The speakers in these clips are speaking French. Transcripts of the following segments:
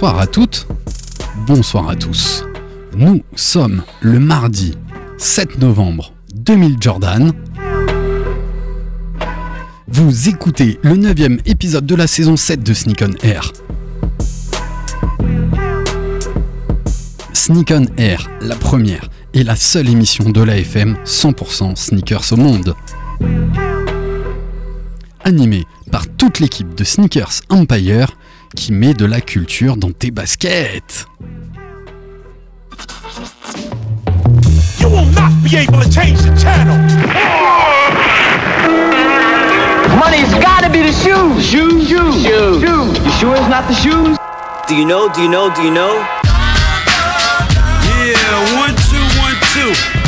Bonsoir à toutes, bonsoir à tous. Nous sommes le mardi 7 novembre 2000 Jordan. Vous écoutez le 9 épisode de la saison 7 de Sneak on Air. Sneak on Air, la première et la seule émission de la FM 100% sneakers au monde. Animée par toute l'équipe de Sneakers Empire qui met de la culture dans tes baskets. You will not be able to change the channel. Money's gotta be the shoes. Shoes, shoes, shoes. shoes. You sure it's not the shoes? Do you know? Do you know? Do you know? Yeah, one, two, one, two.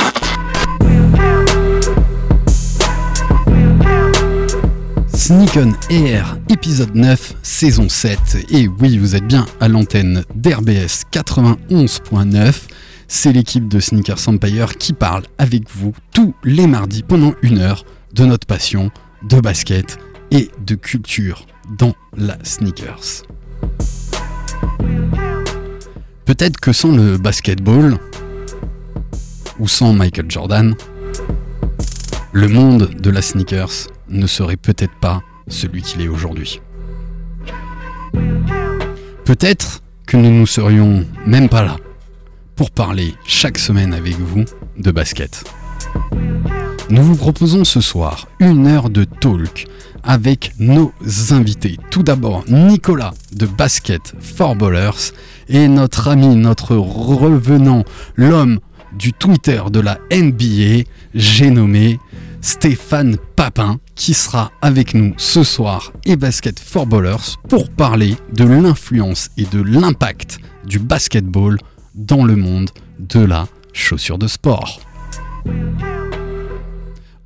Sneak on Air, épisode 9, saison 7. Et oui, vous êtes bien à l'antenne d'RBS 91.9. C'est l'équipe de Sneakers Empire qui parle avec vous tous les mardis pendant une heure de notre passion de basket et de culture dans la sneakers. Peut-être que sans le basketball ou sans Michael Jordan, le monde de la sneakers ne serait peut-être pas celui qu'il est aujourd'hui. Peut-être que nous ne serions même pas là pour parler chaque semaine avec vous de basket. Nous vous proposons ce soir une heure de talk avec nos invités. Tout d'abord Nicolas de Basket for Ballers et notre ami, notre revenant, l'homme du Twitter de la NBA, j'ai nommé Stéphane Papin, qui sera avec nous ce soir et Basket for Ballers pour parler de l'influence et de l'impact du basketball dans le monde de la chaussure de sport.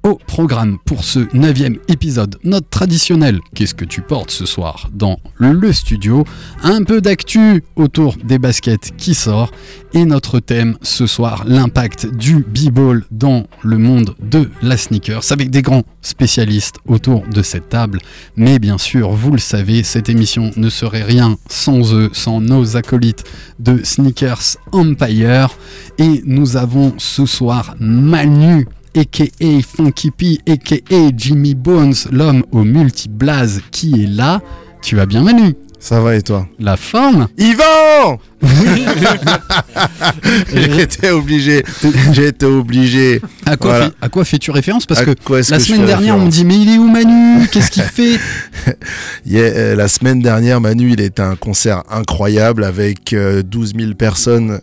Au programme pour ce neuvième épisode, notre traditionnel Qu'est-ce que tu portes ce soir dans le studio? Un peu d'actu autour des baskets qui sort et notre thème ce soir, l'impact du b-ball dans le monde de la sneakers avec des grands spécialistes autour de cette table. Mais bien sûr, vous le savez, cette émission ne serait rien sans eux, sans nos acolytes de Sneakers Empire. Et nous avons ce soir Manu aka Funky P, aka Jimmy Bones, l'homme au multi-blaze qui est là. Tu vas bien Manu? Ça va et toi? La forme? Yvan J'étais obligé. J'étais obligé. À quoi, Voilà. fais- à quoi fais-tu référence? Parce À que la que semaine dernière, on me dit Mais il est où Manu? Qu'est-ce qu'il fait? Yeah, euh, la semaine dernière, Manu, il était à un concert incroyable avec euh, 12 000 personnes,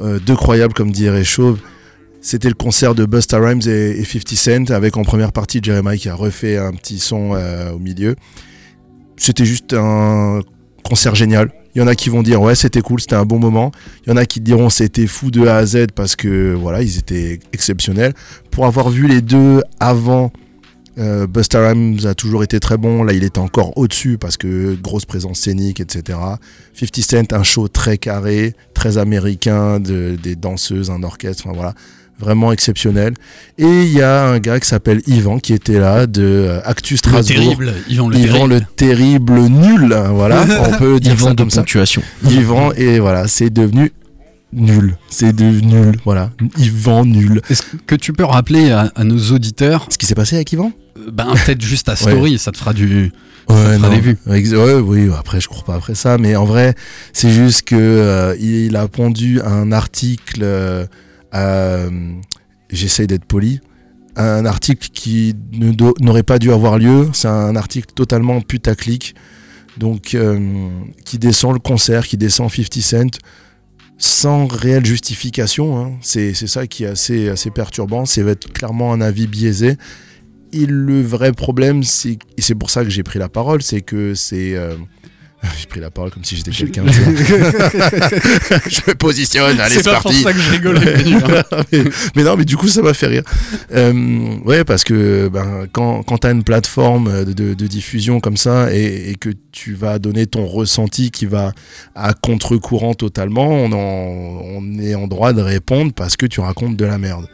euh, deux croyables comme dirait Chauve. C'était le concert de Busta Rhymes et, et 50 Cent avec en première partie Jeremiah qui a refait un petit son euh, au milieu. C'était juste un concert génial. Il y en a qui vont dire ouais c'était cool, c'était un bon moment. Il y en a qui diront c'était fou de A à Z parce que voilà ils étaient exceptionnels. Pour avoir vu les deux avant euh, Busta Rhymes a toujours été très bon. Là, il était encore au-dessus parce que grosse présence scénique, etc. 50 Cent, un show très carré, très américain, de, des danseuses, un orchestre, enfin voilà, vraiment exceptionnel. Et il y a un gars qui s'appelle Yvan qui était là de euh, Actu Le Strasbourg. terrible, Yvan le Yvan terrible. le terrible nul, hein, voilà, on peut dire ça comme ça. ponctuation. Yvan et voilà, c'est devenu nul, c'est devenu nul, voilà, Yvan nul. Est-ce que tu peux rappeler à, à nos auditeurs, Ce qui s'est passé avec Yvan euh, ben, peut-être juste ta story, ça te fera du. Ouais, fera des vues. Ex- ouais, oui, après je cours pas après ça, mais en vrai, c'est juste que euh, il a pondu un article. euh, J'essaye d'être poli. Un article qui n'aurait pas dû avoir lieu. C'est un article totalement putaclic. Donc, euh, qui descend le concert, qui descend 50 Cent sans réelle justification. hein. C'est ça qui est assez, assez perturbant. C'est être clairement un avis biaisé. Et le vrai problème, c'est pour ça que j'ai pris la parole, c'est que c'est euh, J'ai pris la parole comme si j'étais quelqu'un. je me positionne, allez, c'est C'est pas pour parti. ça que je rigolais. Mais, mais non, mais du coup, ça m'a fait rire. Euh, ouais, parce que ben, quand, quand tu as une plateforme de, de- de diffusion comme ça et, et que tu vas donner ton ressenti qui va à contre-courant totalement, on, en- on est en droit de répondre parce que tu racontes de la merde.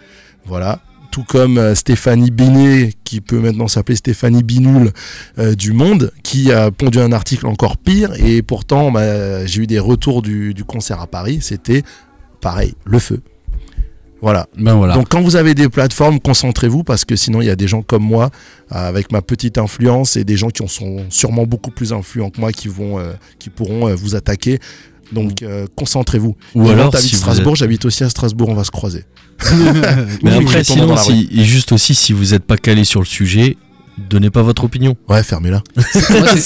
Voilà. Tout comme euh, Stéphanie Binet, qui peut maintenant s'appeler Stéphanie Binoul euh, du Monde, qui a pondu un article encore pire. Et pourtant, bah, j'ai eu des retours du, du concert à Paris. C'était pareil, le feu. Voilà. Ben voilà. Donc quand vous avez des plateformes, concentrez-vous parce que sinon il y a des gens comme moi avec ma petite influence et des gens qui en sont sûrement beaucoup plus influents que moi qui vont euh, qui pourront euh, vous attaquer. Donc euh, concentrez-vous. Ou Et alors, si vous Strasbourg, êtes- j'habite aussi à Strasbourg, on va se croiser. Mais Oui, après, sinon, si, et juste aussi, si vous n'êtes pas calé sur le sujet, donnez pas votre opinion. Ouais, fermez-la.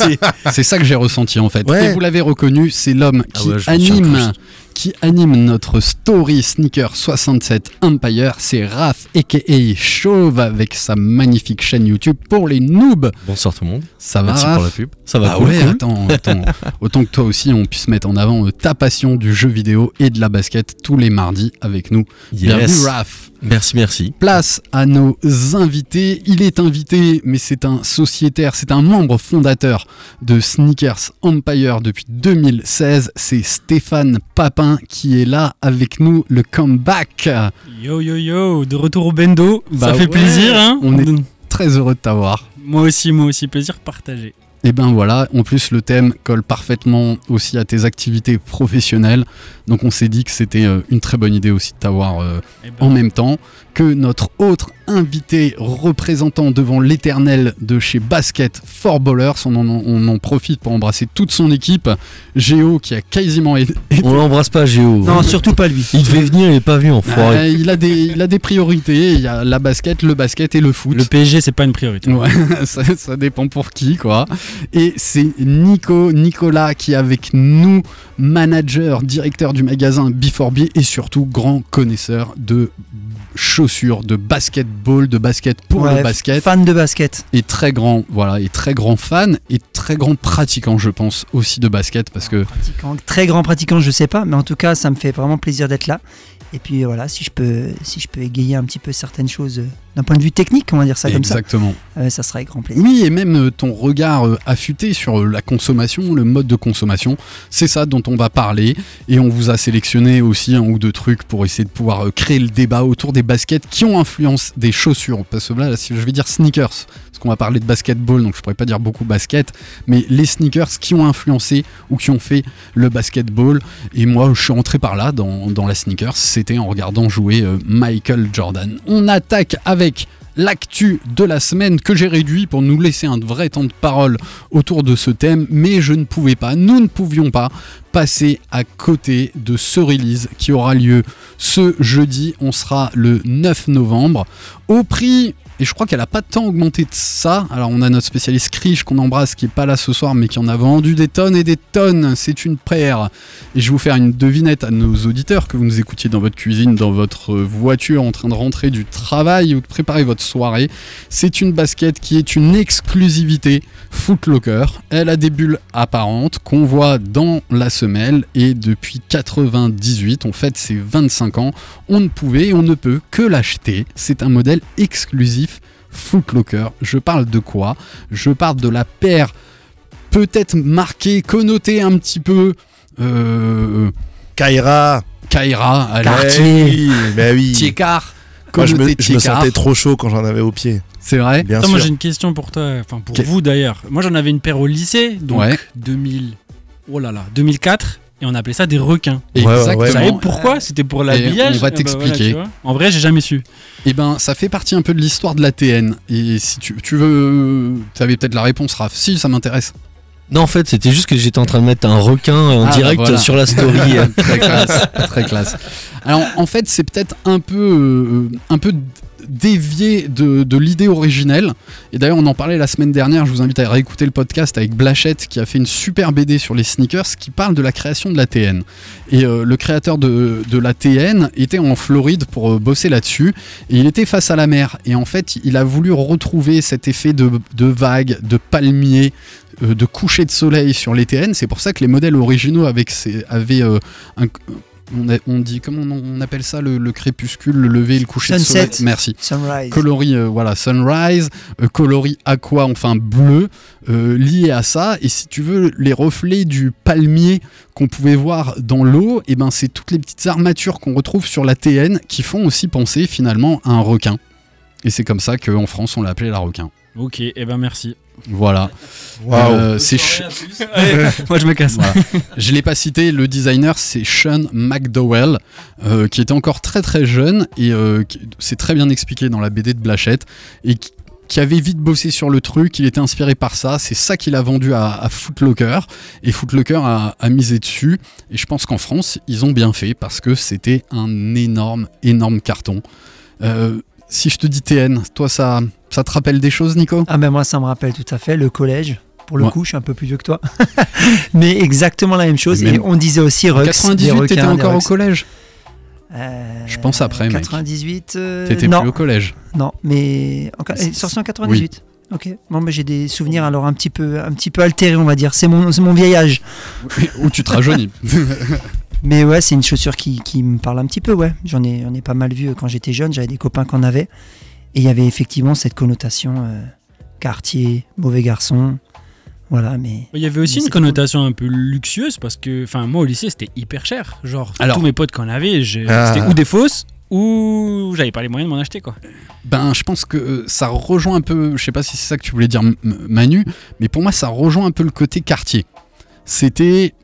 C'est- ça que j'ai ressenti en fait. Ouais. Et vous l'avez reconnu, c'est l'homme Ah qui ouais, anime, qui anime notre story sneaker 67 Empire. C'est Raph aka Chauve avec sa magnifique chaîne YouTube pour les noobs. Bonsoir tout le monde. Ça va Merci Raph pour la pub. Ça va ah cool, ouais, cool. attends, attends. Autant que toi aussi, on puisse mettre en avant euh, ta passion du jeu vidéo et de la basket tous les mardis avec nous. Bienvenue. Raph. Merci, merci. Place à nos invités. Il est invité, mais c'est un sociétaire, c'est un membre fondateur de Sneakers Empire depuis 2016. C'est Stéphane Papin qui est là avec nous, le comeback. Yo yo yo, de retour au bendo, Bah ça fait ouais, plaisir hein on est- Très heureux de t'avoir. Moi aussi, moi aussi, plaisir partagé. Et ben voilà, en plus le thème colle parfaitement aussi à tes activités professionnelles. Donc on s'est dit que c'était euh, une très bonne idée aussi de t'avoir euh, Eh ben, en même temps que notre autre invité représentant devant l'éternel de chez Basket for Ballers. On en, on en profite pour embrasser toute son équipe. Géo qui a quasiment été. On l'embrasse pas, Géo. Non, surtout pas lui. Il devait venir, il est pas venu, enfoiré. Euh, il, a des, il a des priorités. Il y a la basket, le basket et le foot. le PSG, c'est pas une priorité. Ouais, ça, ça dépend pour qui, quoi. Et c'est Nico, Nicolas qui est avec nous, manager, directeur du magasin B4B et surtout grand connaisseur de chaussures, de basketball, de basket pour Ouais, le basket. Fan de basket. Et très grand, voilà, et très grand fan et très grand pratiquant, je pense, aussi de basket parce que Pratiquant, très grand pratiquant, je sais pas, mais en tout cas, ça me fait vraiment plaisir d'être là. Et puis voilà, si je peux, si je peux égayer un petit peu certaines choses euh, d'un point de vue technique, on va dire ça comme ça, exactement. euh, ça sera avec grand plaisir. Oui, et même euh, ton regard affûté sur la consommation, le mode de consommation, c'est ça dont on va parler. Et on vous a sélectionné aussi un ou deux trucs pour essayer de pouvoir créer le débat autour des baskets qui ont influence des chaussures. Parce que là, là, si je vais dire sneakers, qu'on va parler de basketball, donc je pourrais pas dire beaucoup basket, mais les sneakers qui ont influencé ou qui ont fait le basketball. Et moi, je suis rentré par là dans, dans la sneakers, c'était en regardant jouer euh, Michael Jordan. On attaque avec l'actu de la semaine que j'ai réduit pour nous laisser un vrai temps de parole autour de ce thème, mais je ne pouvais pas, nous ne pouvions pas passer à côté de ce release qui aura lieu ce jeudi, on sera le 9 novembre, au prix et je crois qu'elle a pas tant augmenté de ça. Alors on a notre spécialiste Krish qu'on embrasse qui est pas là ce soir mais qui en a vendu des tonnes et des tonnes. C'est une paire. Et je vais vous faire une devinette à nos auditeurs que vous nous écoutiez dans votre cuisine, dans votre voiture en train de rentrer du travail ou de préparer votre soirée. C'est une basket qui est une exclusivité Footlocker. Elle a des bulles apparentes qu'on voit dans la semelle et depuis 98, on fête ses 25 ans, on ne pouvait et on ne peut que l'acheter. C'est un modèle exclusif Footlocker. Je parle de quoi? Je parle de la paire peut-être marquée, connotée un petit peu. Euh, Kaira Kaira, bah oui. Tiekar. Moi, je me, je sentais trop chaud quand j'en avais au pied. C'est vrai? Bien Attends, sûr. moi j'ai une question pour toi, enfin pour vous d'ailleurs. Moi j'en avais une paire au lycée, donc Ouais. 2000, oh là là, 2004, et on appelait ça des requins. Vous savez Exactement. pourquoi C'était pour l'habillage on va Eh ben t'expliquer. en vrai, j'ai jamais su. Eh ben, ça fait partie un peu de l'histoire de l'ATN. Et si tu, tu veux. Tu avais peut-être la réponse, Raph. Si, ça m'intéresse. Non, en fait, c'était juste que j'étais en train de mettre un requin en Ah, direct bah voilà. sur la story. très classe. très classe. Alors, en fait, c'est peut-être un peu. euh, un peu dévié de, l'idée originelle. Et d'ailleurs, on en parlait la semaine dernière. Je vous invite à réécouter le podcast avec Blachette qui a fait une super BD sur les sneakers qui parle de la création de la TN. Et euh, le créateur de, la TN était en Floride pour euh, bosser là-dessus. Et il était face à la mer. Et en fait, il a voulu retrouver cet effet de, de vagues, de palmiers, euh, de coucher de soleil sur les TN. C'est pour ça que les modèles originaux avec avaient un. On, a- on dit comment on, on appelle ça le, le crépuscule, le lever, et le coucher de soleil? Merci Sunrise. coloris euh, voilà sunrise euh, coloris aqua enfin bleu euh, lié à ça et si tu veux les reflets du palmier qu'on pouvait voir dans l'eau et ben c'est toutes les petites armatures qu'on retrouve sur la TN qui font aussi penser finalement à un requin et c'est comme ça qu'en France on l'a appelé la requin Ok, et ben merci. Voilà. Euh, c'est ch- Moi je me casse. Voilà. Je l'ai pas cité, le designer c'est Sean McDowell, euh, qui était encore très très jeune et euh, qui- c'est très bien expliqué dans la BD de Blachette et qui, qui avait vite bossé sur le truc, il était inspiré par ça, c'est ça qu'il a vendu à, à Footlocker et Footlocker a, a misé dessus et je pense qu'en France ils ont bien fait parce que c'était un énorme énorme carton. Euh, si je te dis TN, toi ça, ça te rappelle des choses Nico? Ah ben moi ça me rappelle tout à fait le collège. Pour le Ouais. coup, je suis un peu plus vieux que toi. Mais exactement la même chose. Même- Et on disait aussi En Rux. des 98 t'étais encore au collège? Euh, Je pense après, mec. 98. euh, T'étais plus au collège non, mais en, sorti en 98. Ok. Bon, bah, j'ai des souvenirs alors un petit peu, un petit peu altérés, on va dire. C'est mon, mon vieil âge. Ou tu te rajeunis Mais ouais, c'est une chaussure qui, qui me parle un petit peu, ouais. J'en ai, j'en ai pas mal vu quand j'étais jeune, j'avais des copains qui en avaient. Et il y avait effectivement cette connotation euh, quartier, mauvais garçon. Voilà, mais. Il y avait aussi une connotation un peu luxueuse parce que, enfin, moi au lycée c'était hyper cher. Genre, Alors- tous mes potes qu'on avait, je- Ah. c'était ou des fausses ou j'avais pas les moyens de m'en acheter quoi. Ben, je pense que euh, ça rejoint un peu, je sais pas si c'est ça que tu voulais dire, Manu, mais pour moi, ça rejoint un peu le côté quartier. C'était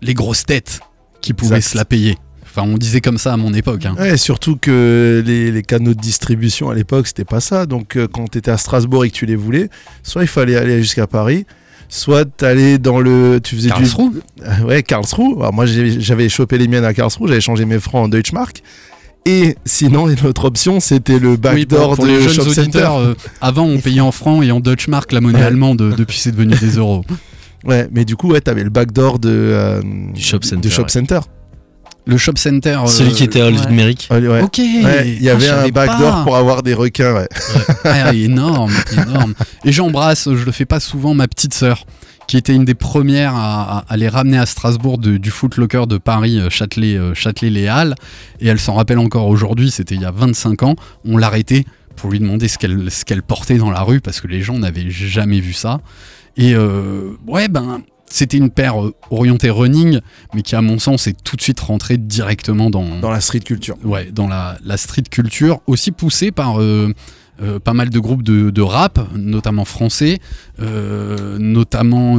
les grosses têtes qui pouvaient Exact. se la payer. Enfin, on disait comme ça à mon époque. hein. Ouais, surtout que les, les canaux de distribution à l'époque, c'était pas ça. Donc, euh, quand tu étais à Strasbourg et que tu les voulais, soit il fallait aller jusqu'à Paris, soit t'allais dans le. Tu faisais du. Karlsruhe Euh, Ouais, Karlsruhe. Alors, moi, j'avais chopé les miennes à Karlsruhe, j'avais changé mes francs en Deutschmark. Et sinon, une autre option, c'était le Oui, backdoor pour de les jeunes Shop Center. euh, avant on payait en francs et en Deutschmark la monnaie allemande, euh, depuis c'est devenu des euros. Ouais, mais du coup, ouais, t'avais le backdoor de, euh, Du Shop Center, Shop ouais. Center. Le Shop Center. euh, Celui qui était à l'île ouais. numérique. Ouais, ouais. Ok. Ouais, il y Ah, avait un backdoor pas. pour avoir des requins, ouais. Ah, énorme, énorme. Et j'embrasse, je le fais pas souvent, ma petite sœur, qui était une des premières à, à- les ramener à Strasbourg de- du Footlocker de Paris, euh, Châtelet, euh, Châtelet-Les Halles. Et elle s'en rappelle encore aujourd'hui, c'était il y a 25 ans. On l'arrêtait pour lui demander ce qu'elle ce qu'elle portait dans la rue parce que les gens n'avaient jamais vu ça. Et euh, ouais, ben. C'était une paire euh, orientée running, mais qui, à mon sens, est tout de suite rentrée directement dans, Dans la street culture. ouais, dans la, la street culture, aussi poussée par euh, euh, pas mal de groupes de, de rap, notamment français, euh, notamment.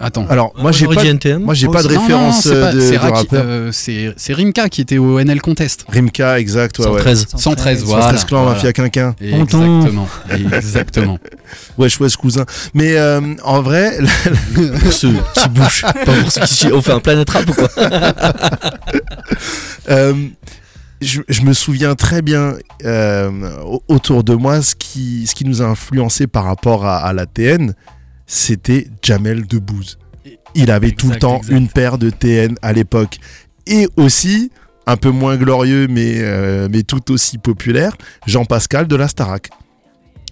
Attends. Alors, moi, j'ai pas, NTM. moi, j'ai Oh, pas de non, non, référence c'est pas- euh, de, c'est de rappeur. euh, c'est c'est Rimka qui était au NL Contest. Rimka, exact, ouais, ouais. 113. 113, voilà. 113 clan, voilà. mafia quinquin. Exactement. Exactement. Wesh, wesh, cousin. Mais euh, en vrai, Pour ceux qui bougent. Pas pour ceux qui. On fait un planète rap ou quoi euh, je, je me souviens très bien euh, au- autour de moi ce qui, ce qui nous a influencé par rapport à, à la TN, c'était Jamel Debbouze. Il avait tout le temps exact. une paire de TN à l'époque. Et aussi, un peu moins glorieux, mais, euh, mais tout aussi populaire, Jean-Pascal de la Starac.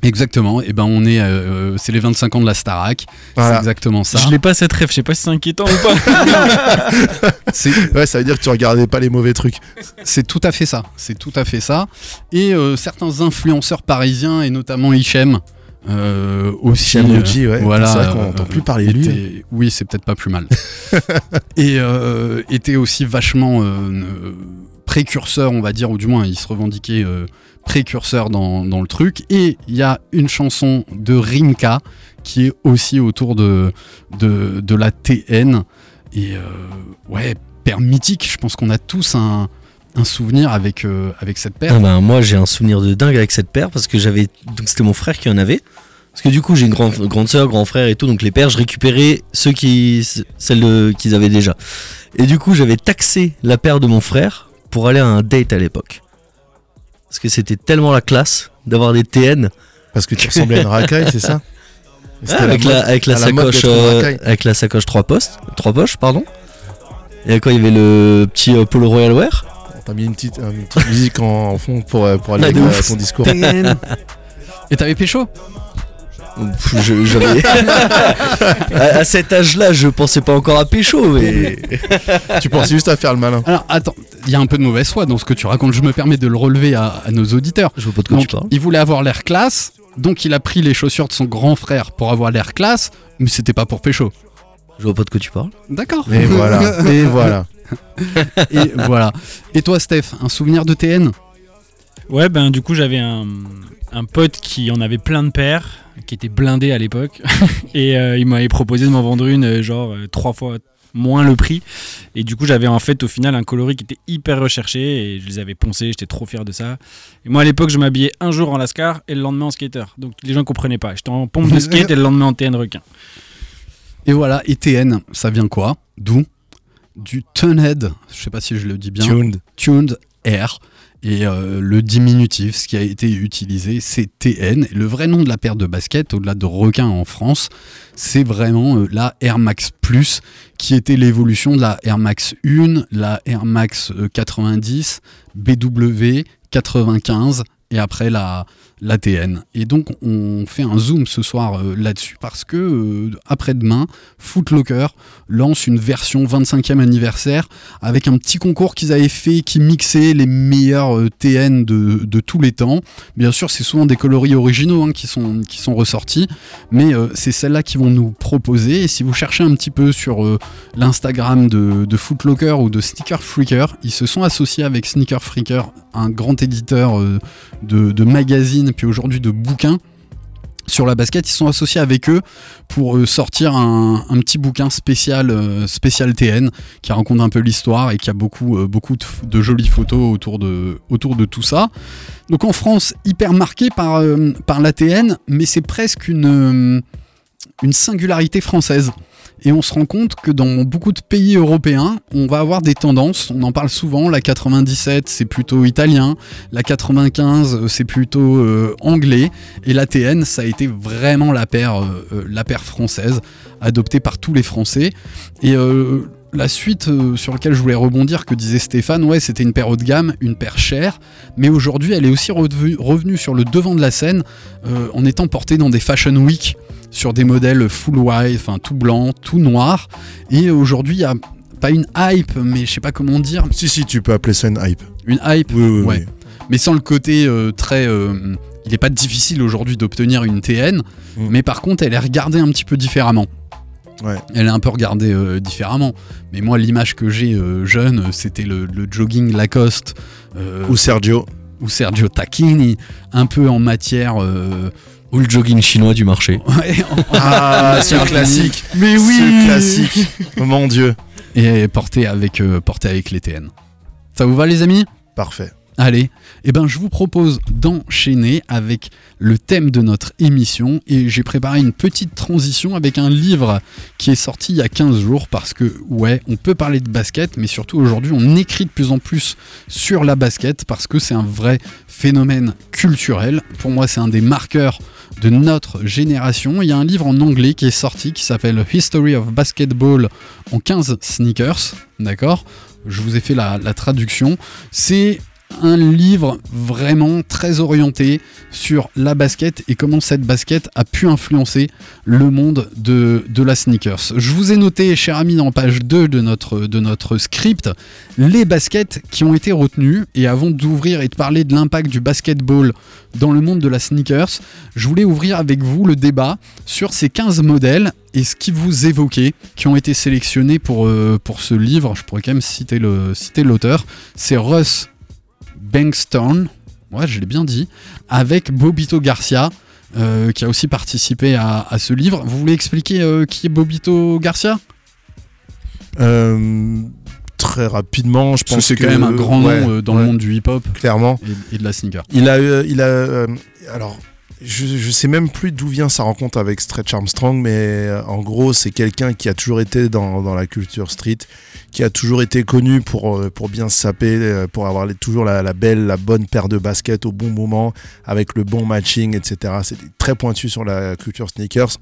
Exactement. Et ben on est, euh, c'est les 25 ans de la Starac. C'est exactement ça. Je l'ai pas cette rêve, je sais pas si c'est inquiétant ou pas. C'est Ouais, ça veut dire que tu regardais pas les mauvais trucs. C'est tout à fait ça. C'est tout à fait ça. Et euh, certains influenceurs parisiens, et notamment Hichem, euh, aussi. Oji, ouais. Voilà. C'est vrai qu'on euh, entend plus parler de lui. était- Oui, c'est peut-être pas plus mal. et euh, était aussi vachement euh, euh, précurseur, on va dire, ou du moins il se revendiquait euh, précurseur dans, dans le truc. Et il y a une chanson de Rimka qui est aussi autour de, de, de la TN. Et euh, ouais, paire mythique, je pense qu'on a tous un, un souvenir avec, euh, avec cette paire. Ah ben, moi j'ai un souvenir de dingue avec cette paire parce que j'avais donc c'était mon frère qui en avait parce que du coup j'ai une grande grande sœur grand frère et tout donc les paires je récupérais ceux qui celles qu'ils avaient déjà et du coup j'avais taxé la paire de mon frère pour aller à un date à l'époque Parce que c'était tellement la classe d'avoir des TN. Parce que tu ressemblais à une racaille, c'est ça C'était Ah, avec, mode- la, avec la sacoche euh, avec la sacoche 3 postes, 3 poches pardon. Et quoi il y avait le petit euh, polo Royal Wear. T'as mis une petite, une petite musique en, en fond pour, euh, pour aller Ah, à ouf. ton discours. Et t'avais pécho? Je- j'avais- à, à cet âge-là, je pensais pas encore à pécho, mais tu pensais juste à faire le malin. Alors attends, il y a un peu de mauvaise foi dans ce que tu racontes. Je me permets de le relever à, à nos auditeurs. je vois pas de quoi Donc, tu parles. il voulait avoir l'air classe, donc il a pris les chaussures de son grand frère pour avoir l'air classe, mais c'était pas pour pécho. Je vois pas de quoi tu parles. D'accord. Et voilà, et voilà. Et voilà. Et toi, Steph, un souvenir de TN Ouais, ben du coup, j'avais un, un pote qui en avait plein de paires, qui était blindé à l'époque. et euh, il m'avait proposé de m'en vendre une, euh, genre euh, trois fois moins le prix. Et du coup, j'avais en fait au final un coloris qui était hyper recherché et je les avais poncés, j'étais trop fier de ça. Et moi à l'époque, je m'habillais un jour en lascar et le lendemain en skater. Donc les gens comprenaient pas. J'étais en pompe de skate et le lendemain en TN requin. Et voilà, et TN, ça vient quoi D'où Du Tunhead, je sais pas si je le dis bien. Tuned. Tuned Air. Et euh, le diminutif, ce qui a été utilisé, c'est TN. Le vrai nom de la paire de baskets, au-delà de requin en France, c'est vraiment euh, la Air Max Plus, qui était l'évolution de la Air Max 1, la Air Max euh, 90, BW 95 et après la, la TN. Et donc on fait un zoom ce soir euh, là-dessus parce que euh, après-demain, Footlocker lance une version 25e anniversaire avec un petit concours qu'ils avaient fait qui mixait les meilleurs euh, TN de, tous les temps. Bien sûr, c'est souvent des coloris originaux hein, qui, sont, ressortis, mais c'est celles-là qui vont nous proposer. Et si vous cherchez un petit peu sur l'Instagram de, Footlocker ou de Sneaker Freaker, ils se sont associés avec Sneaker Freaker, un grand éditeur de, de magazines, puis aujourd'hui de bouquins sur la basket, ils sont associés avec eux pour euh, sortir un, petit bouquin spécial, euh, spécial TN qui raconte un peu l'histoire et qui a beaucoup, euh, beaucoup de, jolies photos autour de, autour de tout ça. Donc en France, hyper marqué par, euh, par la TN, mais c'est presque une, une singularité française. Et on se rend compte que dans beaucoup de pays européens, on va avoir des tendances. On en parle souvent. La 97, c'est plutôt italien. La 95, euh, c'est plutôt euh, anglais. Et la TN, ça a été vraiment la paire, euh, la paire française, adoptée par tous les Français. Et la suite sur laquelle je voulais rebondir, que disait Stéphane, ouais, c'était une paire haut de gamme, une paire chère, mais aujourd'hui, elle est aussi revenue, sur le devant de la scène en étant portée dans des Fashion Week sur des modèles full white, enfin tout blanc, tout noir. Et aujourd'hui, il y a pas une hype, mais je sais pas comment dire, Si, si, tu peux appeler ça une hype. une hype, Oui, oui, ouais. mais sans le côté euh, très. euh, il n'est pas difficile aujourd'hui d'obtenir une TN, Mm. mais par contre, elle est regardée un petit peu différemment. Ouais. Elle est un peu regardée euh, différemment. Mais moi, l'image que j'ai jeune, c'était le, le jogging Lacoste Ou Sergio. ou Sergio Tacchini, un peu en matière. Ou le jogging chinois du marché. Ah, ce matière classique. Mais oui Ce classique. Mon dieu. Et porté avec, euh, porté avec les TN. Ça vous va, les amis? Parfait. Allez, eh ben, je vous propose d'enchaîner avec le thème de notre émission et j'ai préparé une petite transition avec un livre qui est sorti il y a 15 jours parce que ouais, on peut parler de basket mais surtout aujourd'hui on écrit de plus en plus sur la basket parce que c'est un vrai phénomène culturel. Pour moi, c'est un des marqueurs de notre génération. Il y a un livre en anglais qui est sorti qui s'appelle History of Basketball en 15 sneakers, d'accord? Je vous ai fait la, traduction. C'est un livre vraiment très orienté sur la basket et comment cette basket a pu influencer le monde de, de la sneakers. Je vous ai noté, cher ami, en page 2 de notre, de notre script, les baskets qui ont été retenues. Et avant d'ouvrir et de parler de l'impact du basketball dans le monde de la sneakers, je voulais ouvrir avec vous le débat sur ces 15 modèles et ce qui vous évoquait, qui ont été sélectionnés pour, euh, pour ce livre. Je pourrais quand même citer le- citer l'auteur. C'est Russ Bankstone, ouais, je l'ai bien dit, avec Bobito Garcia, euh, qui a aussi participé à, à ce livre. Vous voulez expliquer euh, qui est Bobito Garcia? Euh, très rapidement, je Parce que pense c'est quand même un grand nom dans ouais, le monde du hip-hop Clairement. et, et de la sneaker. Il a, il a, alors, je, je sais même plus d'où vient sa rencontre avec Stretch Armstrong, mais euh, en gros, c'est quelqu'un qui a toujours été dans, la culture street, qui a toujours été connu pour, euh, pour bien se saper, euh, pour avoir toujours la, belle, la bonne paire de baskets au bon moment, avec le bon matching, etc. C'est très pointu sur la culture sneakers.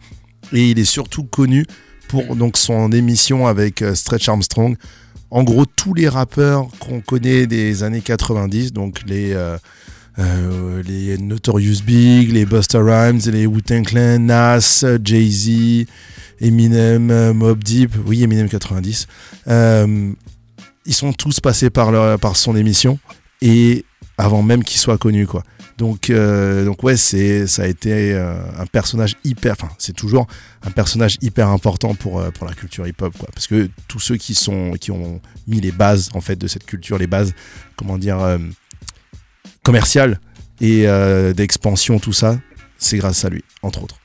Et il est surtout connu pour donc son émission avec Stretch Armstrong. En gros, tous les rappeurs qu'on connaît des années 90, donc les, euh, les Notorious Big, les Busta Rhymes, les Wu-Tang Clan, Nas, Jay-Z, Eminem, Mob Deep, oui Eminem 90. Euh, ils sont tous passés par, leur- par son émission et avant même qu'il soit connu quoi. Donc, euh, donc ouais, c'est ça a été euh, un personnage hyper, enfin c'est toujours un personnage hyper important pour pour la culture hip-hop quoi, parce que tous ceux qui sont qui ont mis les bases en fait de cette culture, les bases, comment dire, commerciales et euh, d'expansion, tout ça, c'est grâce à lui, entre autres.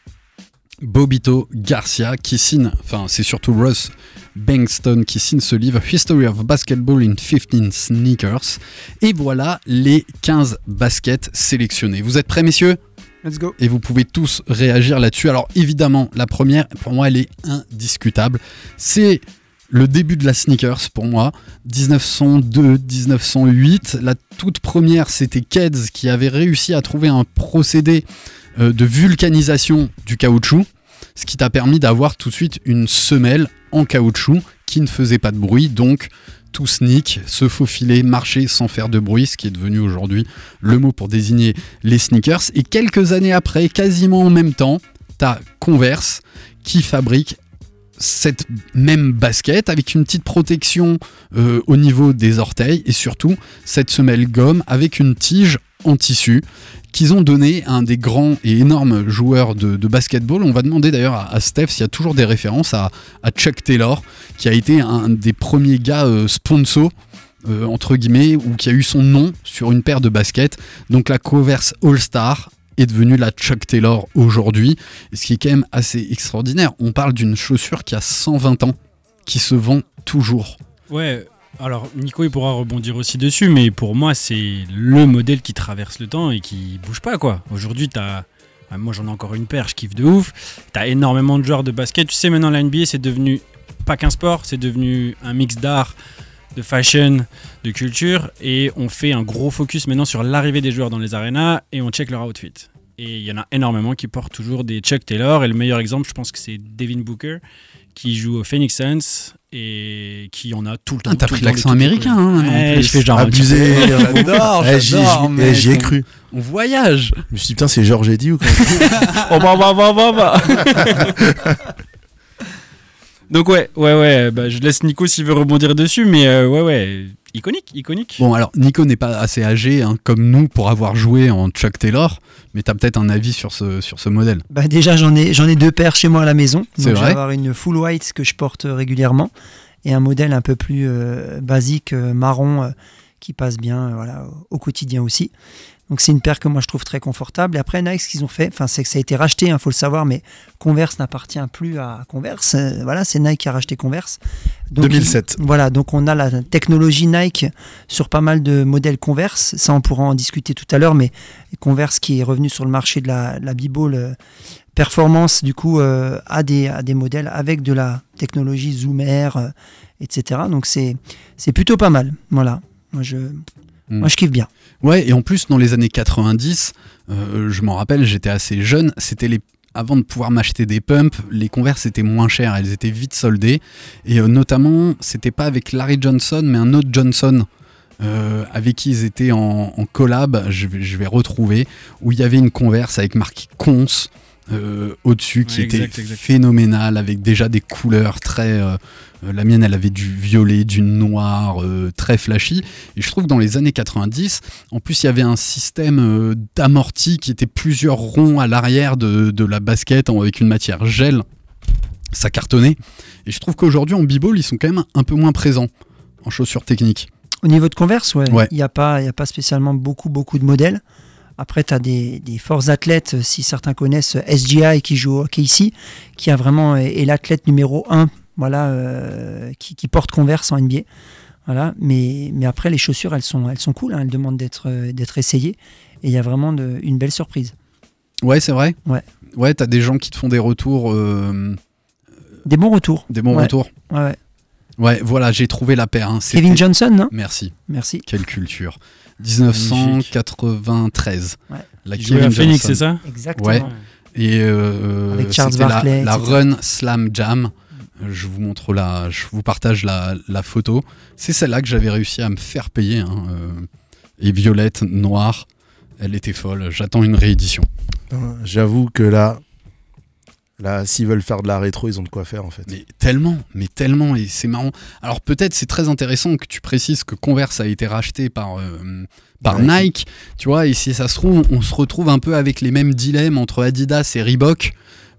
Bobito Garcia qui signe, enfin c'est surtout Russ Bankston qui signe ce livre History of Basketball in 15 Sneakers. Et voilà les 15 baskets sélectionnées. Vous êtes prêts messieurs? Let's go. et vous pouvez tous réagir là-dessus. Alors évidemment, la première, pour moi, elle est indiscutable. C'est le début de la sneakers pour moi, 1902-1908. La toute première, c'était Keds qui avait réussi à trouver un procédé euh, de vulcanisation du caoutchouc, ce qui t'a permis d'avoir tout de suite une semelle en caoutchouc qui ne faisait pas de bruit, donc tout sneak, se faufiler, marcher sans faire de bruit, ce qui est devenu aujourd'hui le mot pour désigner les sneakers. Et quelques années après, quasiment en même temps, t'as Converse qui fabrique cette même basket avec une petite protection euh, au niveau des orteils et surtout cette semelle gomme avec une tige en tissu qu'ils ont donné à un des grands et énormes joueurs de, basketball. On va demander d'ailleurs à, Steph s'il y a toujours des références à, Chuck Taylor, qui a été un des premiers gars euh, euh, entre guillemets, ou qui a eu son nom sur une paire de baskets. Donc la Converse All-Star est devenue la Chuck Taylor aujourd'hui, ce qui est quand même assez extraordinaire. On parle d'une chaussure qui a 120 ans, qui se vend toujours. Ouais, alors Nico il pourra rebondir aussi dessus, mais pour moi c'est le modèle qui traverse le temps et qui bouge pas quoi. Aujourd'hui t'as... bah, moi j'en ai encore une paire, je kiffe de ouf. T'as énormément de joueurs de basket. Tu sais maintenant la NBA c'est devenu pas qu'un sport, c'est devenu un mix d'art, de fashion, de culture. Et on fait un gros focus maintenant sur l'arrivée des joueurs dans les arénas et on check leur outfit. Et il y en a énormément qui portent toujours des Chuck Taylor. Et le meilleur exemple je pense que c'est Devin Booker qui joue au Phoenix Suns et qui en a tout le temps. Ah, t'as pris l'accent américain, hein, en Ouais, plus. je fais genre Abusé. J'adore, j'adore, j'y- ai cru. On voyage Je me suis dit, putain, c'est Georges Eddy ou quoi? Oh bah bah bah bah bah. Donc ouais, ouais, ouais, bah, je laisse Nico s'il veut rebondir dessus, mais euh, ouais, ouais, iconique, iconique. Bon, alors, Nico n'est pas assez âgé hein, comme nous pour avoir joué en Chuck Taylor, mais t'as peut-être un avis sur ce, sur ce modèle. Bah déjà j'en ai j'en ai deux paires chez moi à la maison. C'est Donc je vrai vais avoir une full white que je porte régulièrement et un modèle un peu plus euh, basique euh, marron euh, qui passe bien euh, voilà au, au quotidien aussi. Donc c'est une paire que moi je trouve très confortable. Et après Nike ce qu'ils ont fait, enfin c'est que ça a été racheté, il faut le savoir, mais Converse n'appartient plus à Converse. Euh, voilà, c'est Nike qui a racheté Converse. Donc, 2007. il- voilà, donc on a la technologie Nike sur pas mal de modèles Converse. Ça on pourra en discuter tout à l'heure, mais Converse qui est revenu sur le marché de la, la b-ball euh, performance du coup euh, a des a des modèles avec de la technologie Zoomer euh, etc donc c'est c'est plutôt pas mal voilà moi je Mm. moi je kiffe bien Ouais, et en plus, dans les années 90, euh, je m'en rappelle, j'étais assez jeune, c'était les avant de pouvoir m'acheter des pumps, les Converse étaient moins chères, elles étaient vite soldées. Et euh, notamment, c'était pas avec Larry Johnson, mais un autre Johnson euh, avec qui ils étaient en, en collab, je vais, je vais retrouver, où il y avait une Converse avec marqué Cons euh, au-dessus, qui Ouais, était exact. phénoménale, avec déjà des couleurs très. Euh, la mienne, elle avait du violet, du noir, euh, très flashy. Et je trouve que dans les années 90, en plus, il y avait un système euh, d'amorti qui était plusieurs ronds à l'arrière de, de la basket avec une matière gel. Ça cartonnait. Et je trouve qu'aujourd'hui, en b-ball, ils sont quand même un peu moins présents en chaussures techniques. au niveau de Converse ouais Ouais. il n'y a pas il y a pas spécialement beaucoup beaucoup de modèles après tu as des, des forts athlètes si certains connaissent SGI qui joue au hockey ici qui a vraiment est l'athlète numéro un voilà euh, qui, qui porte Converse en NBA Voilà, mais, mais après les chaussures elles sont, elles sont cool, hein, elles demandent d'être euh, d'être essayées et il y a vraiment de- une belle surprise. Ouais, c'est vrai Ouais. Ouais, t'as des gens qui te font des retours. euh, Des bons retours. des bons Ouais. retours Ouais, ouais. Ouais, voilà, j'ai trouvé la paire. hein. Kevin Johnson, non? Merci. Merci. Quelle culture. 1993. Ouais. La à Kevin Phoenix, c'est ça? Exactement. Ouais. Et euh, Avec Charles c'était la-. Run Slam Jam. Je vous montre la, je vous partage la, la photo. C'est celle-là que j'avais réussi à me faire payer. hein, euh, Et violette, noire, elle était folle. J'attends une réédition. J'avoue que là, là, s'ils veulent faire de la rétro, ils ont de quoi faire en fait. Mais tellement, mais tellement, et c'est marrant. Alors peut-être c'est très intéressant que tu précises que Converse a été racheté par, euh, par Nike. Nike, tu vois, et si ça se trouve, on se retrouve un peu avec les mêmes dilemmes entre Adidas et Reebok,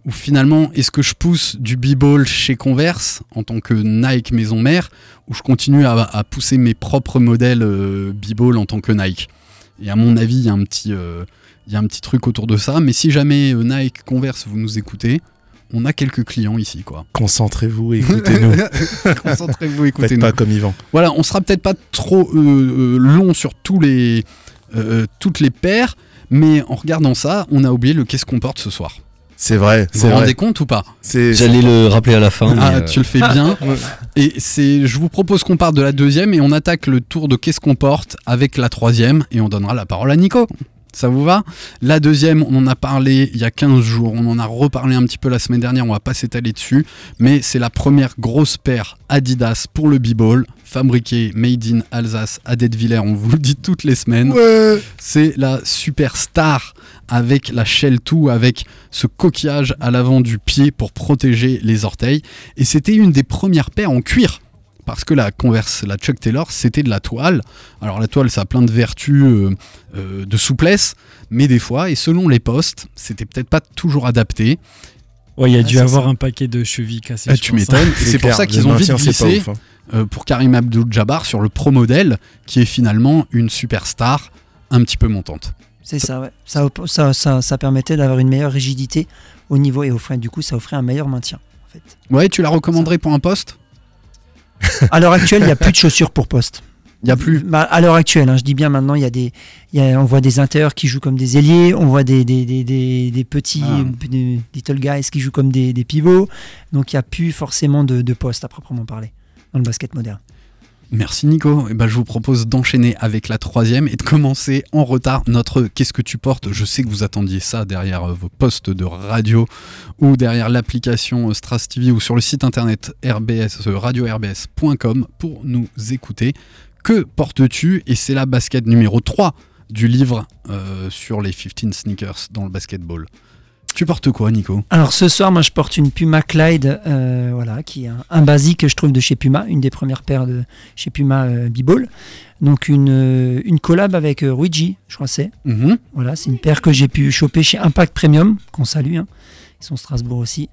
où finalement, est-ce que je pousse du b-ball chez Converse en tant que Nike maison mère, ou je continue à, à pousser mes propres modèles euh, b-ball en tant que Nike? Et à mon avis, il y a un petit... euh, il y a un petit truc autour de ça, mais si jamais euh, Nike, Converse, vous nous écoutez, on a quelques clients ici, quoi. Concentrez-vous et écoutez-nous. Concentrez-vous, écoutez-nous. pas comme Yvan. Voilà, on sera peut-être pas trop long sur tous les, toutes les paires, mais en regardant ça, on a oublié le qu'est-ce qu'on porte ce soir. C'est vrai, Vous c'est vous rendez compte ou pas J'allais le rappeler à la fin. Ah, euh, tu le fais bien. Et c'est, je vous propose qu'on parte de la deuxième et on attaque le tour de qu'est-ce qu'on porte avec la troisième et on donnera la parole à Nico. Ça vous va? La deuxième, on en a parlé il y a 15 jours, on en a reparlé un petit peu la semaine dernière, on va pas s'étaler dessus, mais c'est la première grosse paire Adidas pour le b-ball, fabriquée made in Alsace à Detwiller, on vous le dit toutes les semaines. Ouais. C'est la superstar avec la shell tout, avec ce coquillage à l'avant du pied pour protéger les orteils. Et c'était une des premières paires en cuir. Parce que la Converse, la Chuck Taylor, c'était de la toile. Alors la toile, ça a plein de vertus euh, euh, de souplesse, mais des fois, et selon les postes, c'était peut-être pas toujours adapté. Ouais, il y a Ah, dû c'est avoir ça. un paquet de chevilles cassées. Ah, tu m'étonnes. C'est pour ça qu'ils ont vite glissé ouf, hein. euh, pour Karim Abdul-Jabbar sur le pro modèle, qui est finalement une superstar un petit peu montante. C'est ça, ouais. Ça, op- ça, ça, ça permettait d'avoir une meilleure rigidité au niveau et offrait, du coup, ça offrait un meilleur maintien. En fait. Ouais, tu la recommanderais pour un poste? À l'heure actuelle, il n'y a plus de chaussures pour poste. Il y a plus. Bah, à l'heure actuelle, hein, je dis bien maintenant, il y a des, il y a- on voit des intérieurs qui jouent comme des ailiers, on voit des, des, des, des, des petits Ah. des little guys qui jouent comme des, des pivots. Donc il n'y a plus forcément de, de poste à proprement parler dans le basket moderne. Merci Nico. Et ben, je vous propose d'enchaîner avec la troisième et de commencer en retard notre Qu'est-ce que tu portes? Je sais que vous attendiez ça derrière euh, vos postes de radio ou derrière l'application euh, Stras TV ou sur le site internet rbs, euh, radio-rbs.com pour nous écouter. Que portes-tu? Et c'est la basket numéro 3 du livre sur les 15 sneakers dans le basketball. Tu portes quoi Nico? Alors ce soir, moi je porte une Puma Clyde, euh, voilà, qui est un, un basique je trouve de chez Puma, une des premières paires de chez Puma euh, B-Ball. Donc une, euh, une collab avec euh, Luigi, je crois que c'est. Mhm. Voilà, c'est une paire que j'ai pu choper chez Impact Premium, qu'on salue. hein. Ils sont Strasbourg aussi.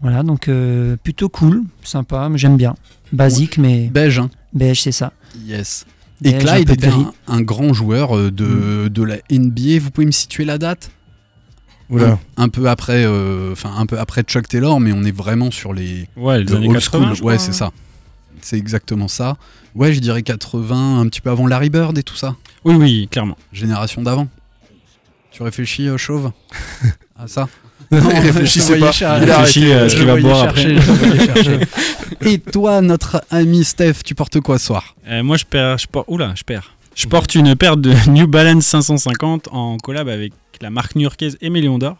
Voilà, donc euh, plutôt cool, sympa, j'aime bien. Basique, mais Beige, hein beige, c'est ça. Yes. Et Beige, Clyde était un, un grand joueur de, de la NBA. Vous pouvez me situer la date? Un, un peu après, euh, enfin un peu après Chuck Taylor, mais on est vraiment sur les Ouais, les années old 80. school. Ouais, c'est ça. C'est exactement ça. Ouais, je dirais 80, un petit peu avant Larry Bird et tout ça. Oui, oui, clairement. Génération d'avant. Tu réfléchis, euh, Chauve À ça Non, je pas. cher- Il réfléchit à ce je qu'il va boire chercher, après. Et toi, notre ami Steph, tu portes quoi ce soir? Euh, moi, je perds. Je porte, oula, je perds. Je porte une paire de New Balance 550 en collab avec la marque new-yorkaise Emilion d'Or,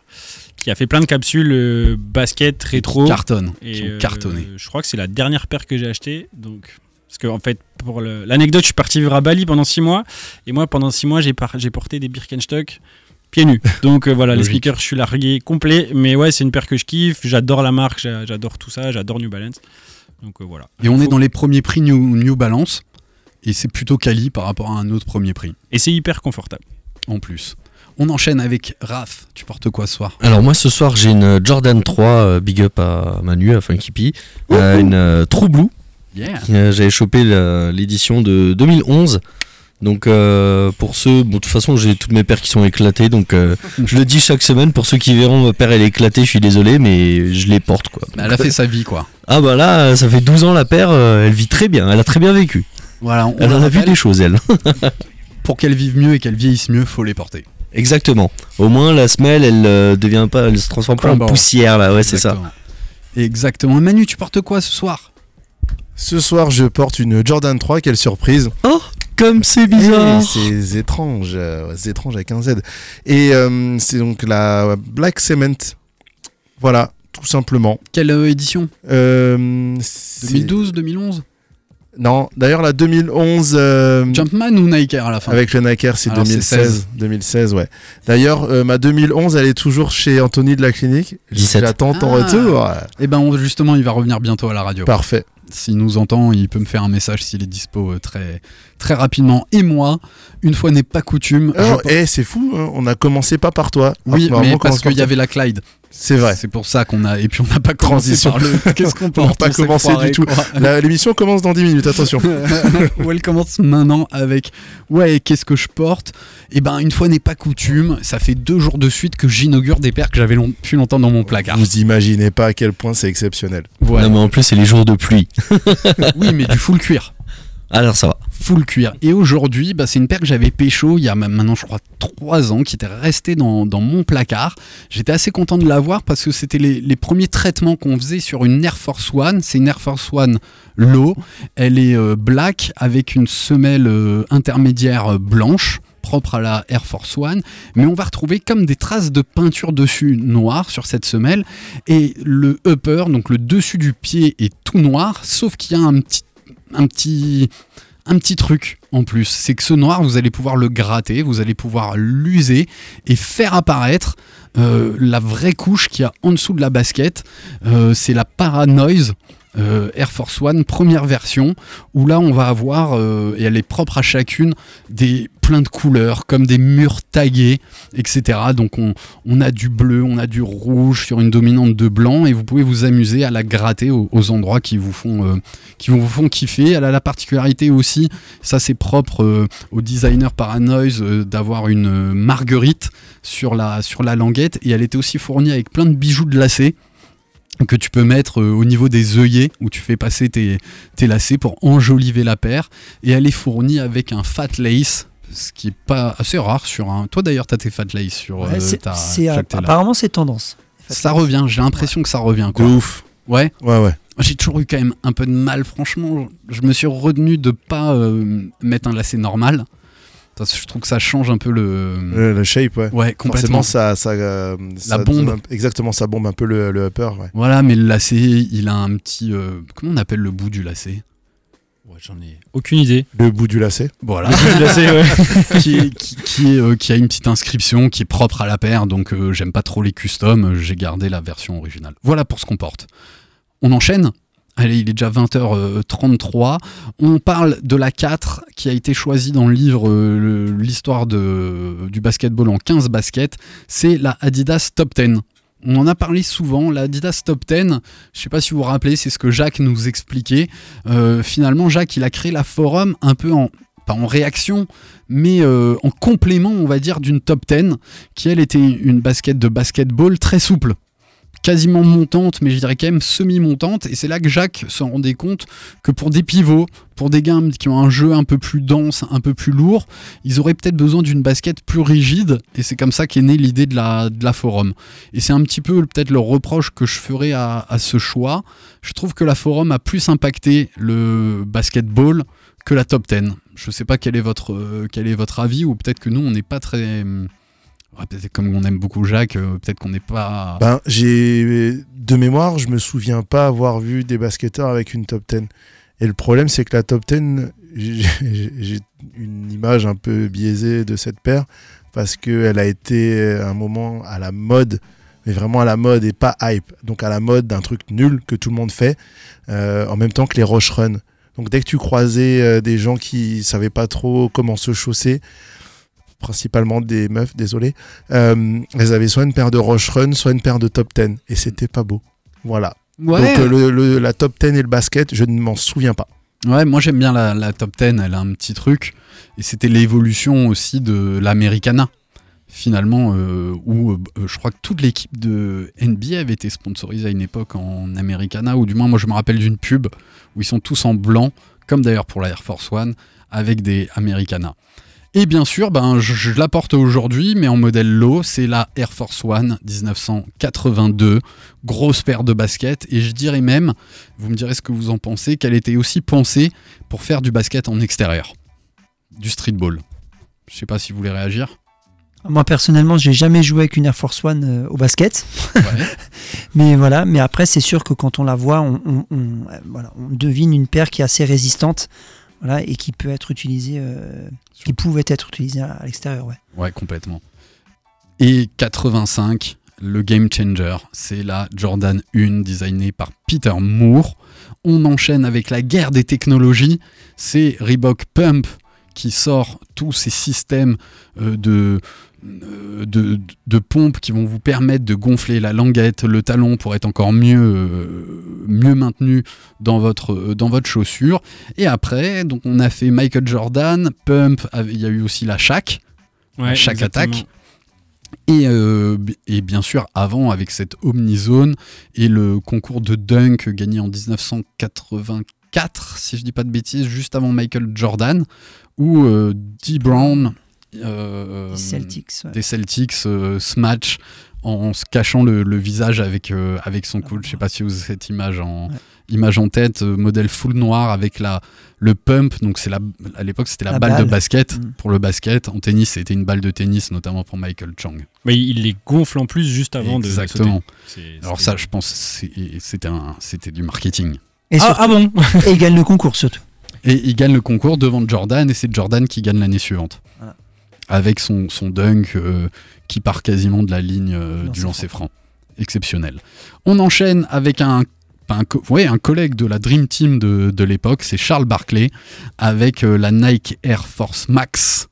qui a fait plein de capsules euh, basket rétro. Cartonne. Et, Qui ont euh, cartonné. je crois que c'est la dernière paire que j'ai achetée. Donc, parce que en fait, pour l'anecdote, je suis parti vivre à Bali pendant 6 mois. Et moi, pendant 6 mois, j'ai par- porté des Birkenstock pieds nus. Donc euh, voilà, les sneakers, je suis largué complet. Mais ouais, c'est une paire que je kiffe. J'adore la marque, j'a- j'adore tout ça, j'adore New Balance. Donc euh, voilà. Et on est dans les premiers prix New, New Balance. Et c'est plutôt quali par rapport à un autre premier prix, Et c'est hyper confortable. en plus. On enchaîne avec Raph. Tu portes quoi ce soir? Alors moi ce soir j'ai une Jordan 3 euh, big up à Manu à Funky P, euh, une euh, True Blue. Yeah. J'avais chopé l'édition de 2011. Donc euh, pour ceux, bon, de toute façon j'ai toutes mes paires qui sont éclatées, donc euh, je le dis chaque semaine pour ceux qui verront ma paire elle est éclatée, je suis désolé, mais je les porte quoi. Elle a fait sa vie, quoi. Ah bah là ça fait 12 ans la paire, elle vit très bien, elle a très bien vécu. Voilà, on Elle en a vu des choses elle. Pour qu'elles vivent mieux et qu'elles vieillissent mieux, faut les porter. Exactement. Au moins la semelle, elle euh, devient pas, elle se transforme pas en poussière là. Ouais, c'est ça. Exactement. Manu, tu portes quoi ce soir? Ce soir, je porte une Jordan 3, quelle surprise. Oh, comme c'est bizarre. C'est étrange, euh, c'est étrange avec un Z. Et euh, c'est donc la Black Cement. Voilà, tout simplement. Quelle euh, édition? Euh, c'est- 2012, 2011 Non, d'ailleurs la 2011 euh, Jumpman ou Nike Air à la fin avec le Nike Air, c'est Alors, c'est 2016. 2016, ouais. D'ailleurs, euh, ma 2011, elle est toujours chez Anthony de la clinique. 17. J'attends ton Ah. retour. Eh ben on- justement, il va revenir bientôt à la radio. Parfait. S'il nous entend, il peut me faire un message s'il est dispo euh, très, très rapidement. Et moi, une fois n'est pas coutume. Oh, je- eh, c'est fou, hein, on a commencé pas par toi. Oui, mais on parce qu'il y avait la Clyde. C'est vrai. C'est pour ça qu'on a. Et puis on n'a pas Transition. par le. Qu'est-ce qu'on On porte n'a pas commencé du tout. L'émission commence dans 10 minutes, attention. Où elle commence maintenant avec Ouais, qu'est-ce que je porte? Et ben, une fois n'est pas coutume, ça fait deux jours de suite que j'inaugure des paires que j'avais long- depuis longtemps dans mon placard. Vous imaginez pas à quel point c'est exceptionnel. Voilà. Non mais en plus c'est les jours de pluie. Oui, mais du full cuir. Alors ça va. Full cuir. Et aujourd'hui, bah, c'est une paire que j'avais pécho il y a maintenant, je crois, trois ans, qui était restée dans, mon placard. J'étais assez content de l'avoir parce que c'était les, les premiers traitements qu'on faisait sur une Air Force One. C'est une Air Force One low. Elle est euh, black avec une semelle euh, intermédiaire euh, blanche propre à la Air Force One, mais on va retrouver comme des traces de peinture dessus noire sur cette semelle, et le upper, donc le dessus du pied est tout noir, sauf qu'il y a un petit, un petit, truc en plus, c'est que ce noir, vous allez pouvoir le gratter, vous allez pouvoir l'user et faire apparaître euh, la vraie couche qu'il y a en dessous de la basket. Euh, c'est la Paranoise. euh, Air Force One première version où là on va avoir et elle est propre à chacune des plein de couleurs comme des murs tagués etc donc on, a du bleu on a du rouge sur une dominante de blanc et vous pouvez vous amuser à la gratter aux, endroits qui vous font euh, qui vous font kiffer. Elle a la particularité aussi ça c'est propre euh, au designer Paranoise euh, d'avoir une marguerite sur la, sur la languette et elle était aussi fournie avec plein de bijoux de lacets que tu peux mettre au niveau des œillets où tu fais passer tes, tes lacets pour enjoliver la paire et elle est fournie avec un fat lace ce qui est pas assez rare sur un toi d'ailleurs t'as tes fat lace sur Ouais, euh, c'est- ta apparemment, c'est tendance. ça revient j'ai l'impression que ça revient De ouf. ouais Ouais, ouais. j'ai toujours eu quand même un peu de mal, franchement. Je me suis retenu de pas euh, mettre un lacet normal. Parce que je trouve que ça change un peu le. Le, le shape, ouais. Ouais, complètement. Forcément, ça, ça, euh, ça bombe. exactement, ça bombe un peu le, le upper. Ouais. Voilà, mais le lacet, il a un petit. euh, comment on appelle le bout du lacet? Ouais, J'en ai aucune idée. Le bout du lacet. Voilà. Lacet, ouais. qui, est- qui, qui est, euh, qui a une petite inscription qui est propre à la paire, donc euh, j'aime pas trop les customs, euh, j'ai gardé la version originale. Voilà pour ce qu'on porte. On enchaîne Allez, il est déjà 20h33. On parle de la 4 qui a été choisie dans le livre euh, le- l'histoire de- du basketball en 15 baskets. C'est la Adidas Top 10. On en a parlé souvent, la Adidas Top 10, je sais pas si vous vous rappelez, c'est ce que Jacques nous expliquait. Euh, finalement, Jacques, il a créé la forum un peu en, pas en réaction, mais euh, en complément, on va dire, d'une top 10, qui elle était une basket de basketball très souple. Quasiment montante, mais je dirais quand même semi-montante. Et c'est là que Jacques se rendait compte que pour des pivots, pour des gars qui ont un jeu un peu plus dense, un peu plus lourd, ils auraient peut-être besoin d'une basket plus rigide. Et c'est comme ça qu'est née l'idée de la, forum. Et c'est un petit peu peut-être le reproche que je ferais à, ce choix. Je trouve que la forum a plus impacté le basketball que la top 10. Je sais pas quel est votre, euh, quel est votre avis, ou peut-être que nous, on n'est pas très. Comme on aime beaucoup Jacques, euh, peut-être qu'on n'est pas. Ben, j'ai de mémoire, je me souviens pas avoir vu des basketteurs avec une top 10. Et le problème, c'est que la top 10, j'ai j'ai une image un peu biaisée de cette paire parce qu'elle a été un moment à la mode, mais vraiment à la mode et pas hype. Donc à la mode d'un truc nul que tout le monde fait, euh, en même temps que les Roche Run. Donc dès que tu croisais euh, des gens qui savaient pas trop comment se chausser, principalement des meufs, désolé, euh, elles avaient soit une paire de Roche Run, soit une paire de top 10. Et c'était pas beau. Voilà. Ouais, Donc euh, le, le- la top 10 et le basket, je ne m'en souviens pas. ouais moi j'aime bien la, la top 10, elle a un petit truc. Et c'était l'évolution aussi de l'Americana. Finalement, euh, où je crois que toute l'équipe de NBA avait été sponsorisée à une époque en Americana, ou du moins, moi je me rappelle d'une pub où ils sont tous en blanc, comme d'ailleurs pour la Air Force One, avec des Americana. Et bien sûr, ben, je, je la porte aujourd'hui, mais en modèle low, c'est la Air Force One 1982. Grosse paire de baskets. Et je dirais même, vous me direz ce que vous en pensez, qu'elle était aussi pensée pour faire du basket en extérieur. Du streetball. Je sais pas si vous voulez réagir. Moi personnellement, j'ai jamais joué avec une Air Force One euh, au basket. Ouais. Mais voilà, mais après c'est sûr que quand on la voit, on, on- on, euh, voilà, on devine une paire qui est assez résistante, voilà, et qui peut être utilisée, euh, qui pouvait être utilisée à, à l'extérieur, ouais. Ouais, complètement. Et 85, le game changer, c'est la Jordan 1 designée par Peter Moore. On enchaîne avec la guerre des technologies. C'est Reebok Pump qui sort tous ces systèmes euh, de, euh, de, de pompes qui vont vous permettre de gonfler la languette, le talon pour être encore mieux, euh, mieux maintenu dans votre, dans votre chaussure. Et après, donc on a fait Michael Jordan, Pump, il y a eu aussi la Shaq. Ouais, exactement. attaque. Et, euh, et bien sûr, avant, avec cette Omnizone et le concours de dunk gagné en 1984, si je dis pas de bêtises, juste avant Michael Jordan, où euh, Dee Brown euh, Les Celtics, ouais. des Celtics euh, se match en se cachant le, le visage avec, euh, avec son coude. Je sais pas si vous avez cette image en, Ouais. image en tête, euh, modèle full noir avec la, le pump. Donc c'est la, à l'époque, c'était la, La balle, de basket Mm. pour le basket. En tennis, c'était une balle de tennis, notamment pour Michael Chang. Mais il les gonfle en plus juste avant de Exactement. sauter. C'est- Alors ça, je pense, c'était un- c'était du marketing. Et, Ah, surtout- ah bon et il gagne le concours surtout. Et il gagne le concours devant Jordan, et c'est Jordan qui gagne l'année suivante. Voilà. Avec son, son dunk euh, qui part quasiment de la ligne euh, du lancer franc. Exceptionnel. On enchaîne avec un, pas un, co- ouais, un collègue de la Dream Team de, de l'époque, c'est Charles Barkley, avec euh, la Nike Air Force Max.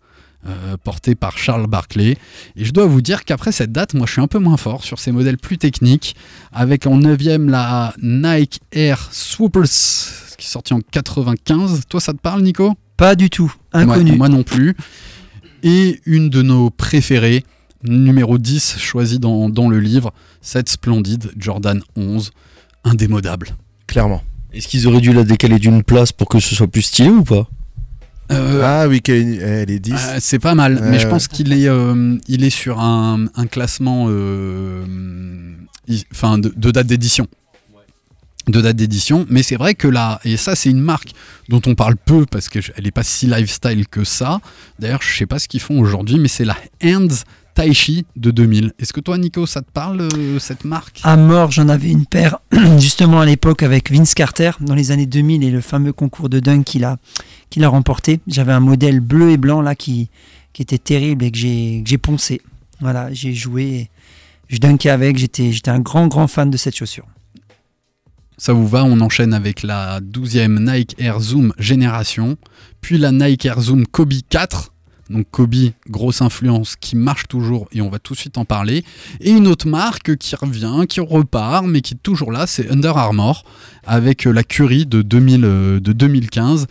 Euh, portée par Charles Barkley. Et je dois vous dire qu'après cette date, moi je suis un peu moins fort sur ces modèles plus techniques, avec en 9ème la Nike Air Swoopers, qui est sortie en 95. Toi ça te parle Nico? Pas du tout, inconnu. Ouais, moi non plus. Et une de nos préférées, numéro 10, choisie dans, dans le livre, cette splendide Jordan 11, indémodable. Clairement. Est-ce qu'ils auraient dû la décaler d'une place pour que ce soit plus stylé ou pas? Euh, Ah oui, elle est 10. euh, c'est pas mal, mais je ouais. pense qu'il est, euh, il est sur un, un classement euh, i- enfin, de, de date d'édition. De date d'édition, mais c'est vrai que là, et ça c'est une marque dont on parle peu parce qu'elle n'est pas si lifestyle que ça. D'ailleurs, je sais pas ce qu'ils font aujourd'hui, mais c'est la Hands Taichi de 2000. Est-ce que toi, Nico, ça te parle euh, cette marque? À mort, j'en avais une paire justement à l'époque avec Vince Carter dans les années 2000 et le fameux concours de dunk qu'il a, qu'il a remporté. J'avais un modèle bleu et blanc là qui, qui était terrible et que j'ai, poncé. Voilà, j'ai joué, je dunkais avec, j'étais un grand grand fan de cette chaussure. Ça vous va On enchaîne avec la 12e Nike Air Zoom Génération, puis la Nike Air Zoom Kobe 4. Donc Kobe, grosse influence qui marche toujours et on va tout de suite en parler. Et une autre marque qui revient, qui repart, mais qui est toujours là, c'est Under Armour, avec la Curie de, 2000, de 2015.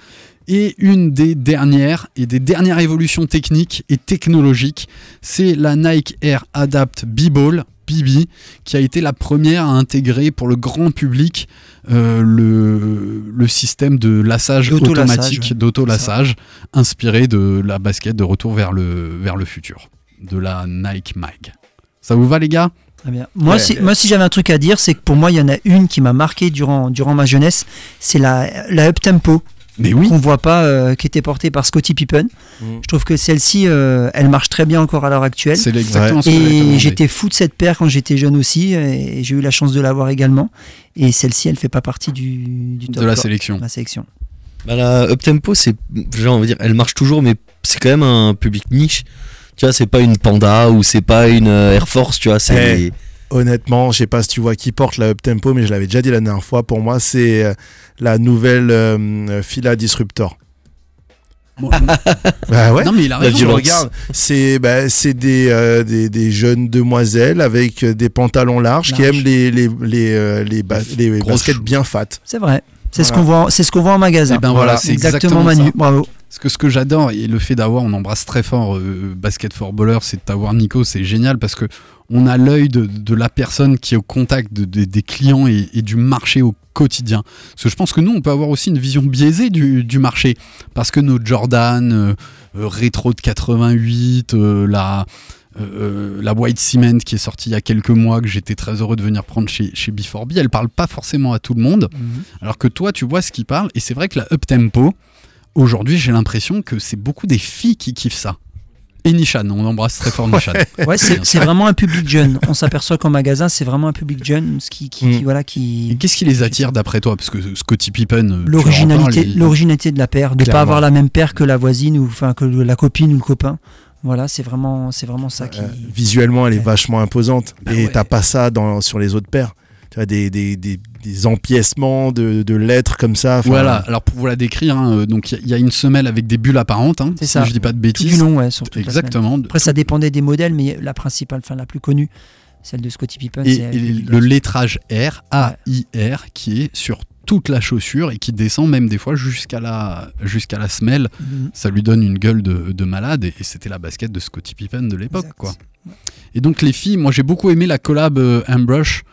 Et une des dernières et des dernières évolutions techniques et technologiques, c'est la Nike Air Adapt B-Ball, BB, qui a été la première à intégrer pour le grand public euh, le, le système de lassage automatique, ouais. d'auto-lassage, inspiré de la basket de retour vers le, vers le futur, de la Nike Mag. Ça vous va les gars? Très bien. Moi, Ouais. si, moi, si j'avais un truc à dire, c'est que pour moi, il y en a une qui m'a marqué durant, durant ma jeunesse. C'est la, la Up Tempo Mais oui, qu'on voit pas, euh, qui était portée par Scottie Pippen. Mhm. Je trouve que celle-ci, euh, elle marche très bien encore à l'heure actuelle. c'est exactement ce j'allais te Et j'étais fou de cette paire quand j'étais jeune aussi, et j'ai eu la chance de l'avoir également. Et celle-ci, elle fait pas partie du, du top de la sélection. de la sélection. Bah, la Uptempo, c'est, j'ai envie de dire, elle marche toujours, mais c'est quand même un public niche. Tu vois, c'est pas une Panda ou c'est pas une euh, Air Force, tu vois, c'est. Eh. Honnêtement, je sais pas si tu vois qui porte la Up Tempo, mais je l'avais déjà dit la dernière fois. Pour moi, c'est euh, la nouvelle euh, Fila Disruptor. Bah ouais. non mais il a raison. Regarde, c'est bah, c'est des, euh, des, des jeunes demoiselles avec des pantalons larges, qui aiment les, les, les, euh, les, ba- les Grosse baskets chou- bien fat. C'est vrai. C'est ce qu'on voit, c'est ce qu'on voit en magasin. Eh ben voilà, c'est exactement Manu. ça. Bravo. Parce que ce que j'adore, et le fait d'avoir, on embrasse très fort euh, Basket for Ballers, c'est d'avoir Nico, c'est génial parce que on a l'œil de, de la personne qui est au contact de- de- des clients et, et du marché au quotidien. Parce que je pense que nous, on peut avoir aussi une vision biaisée du, du marché. Parce que nos Jordan, euh, euh, rétro de 88, euh, la, euh, la White Cement qui est sortie il y a quelques mois, que j'étais très heureux de venir prendre chez, chez B4B, elle parle pas forcément à tout le monde. Alors que toi, tu vois ce qui parle, et c'est vrai que la up tempo, aujourd'hui, j'ai l'impression que c'est beaucoup des filles qui kiffent ça. Et Nishan, on embrasse très fort Nishan. Ouais, c'est vraiment un public jeune. On s'aperçoit qu'en magasin, c'est vraiment un public jeune, ce qui, qui, Mm. qui- voilà, Et qui qu'est-ce qui les attire d'après toi? Parce que Scottie Pippen, l'originalité, l'originalité de la paire, de Clairement. pas avoir la même paire que la voisine ou enfin que la copine ou le copain. Voilà, c'est vraiment, c'est vraiment ça qui. Euh, visuellement, elle est Ouais. vachement imposante. Bah et ouais. t'as pas ça dans, sur les autres paires. Tu as des, des, des, des empiècements de, de lettres comme ça. Voilà, alors pour vous la décrire, hein, euh, donc il y a- il y, a une semelle avec des bulles apparentes, hein, C'est si ça. je dis pas de Tout bêtises. du long, ouais, sur toute la semaine. Exactement. Après, ça dépendait des modèles, mais la principale, enfin la plus connue, celle de Scottie Pippen, Et, c'est et le lettrage R, A-I-R, qui est sur toute la chaussure et qui descend même des fois jusqu'à la, jusqu'à la semelle. Mhm. Ça lui donne une gueule de, de malade et, et c'était la basket de Scottie Pippen de l'époque. Quoi. Et donc les filles, moi j'ai beaucoup aimé la collab euh, Airbrush.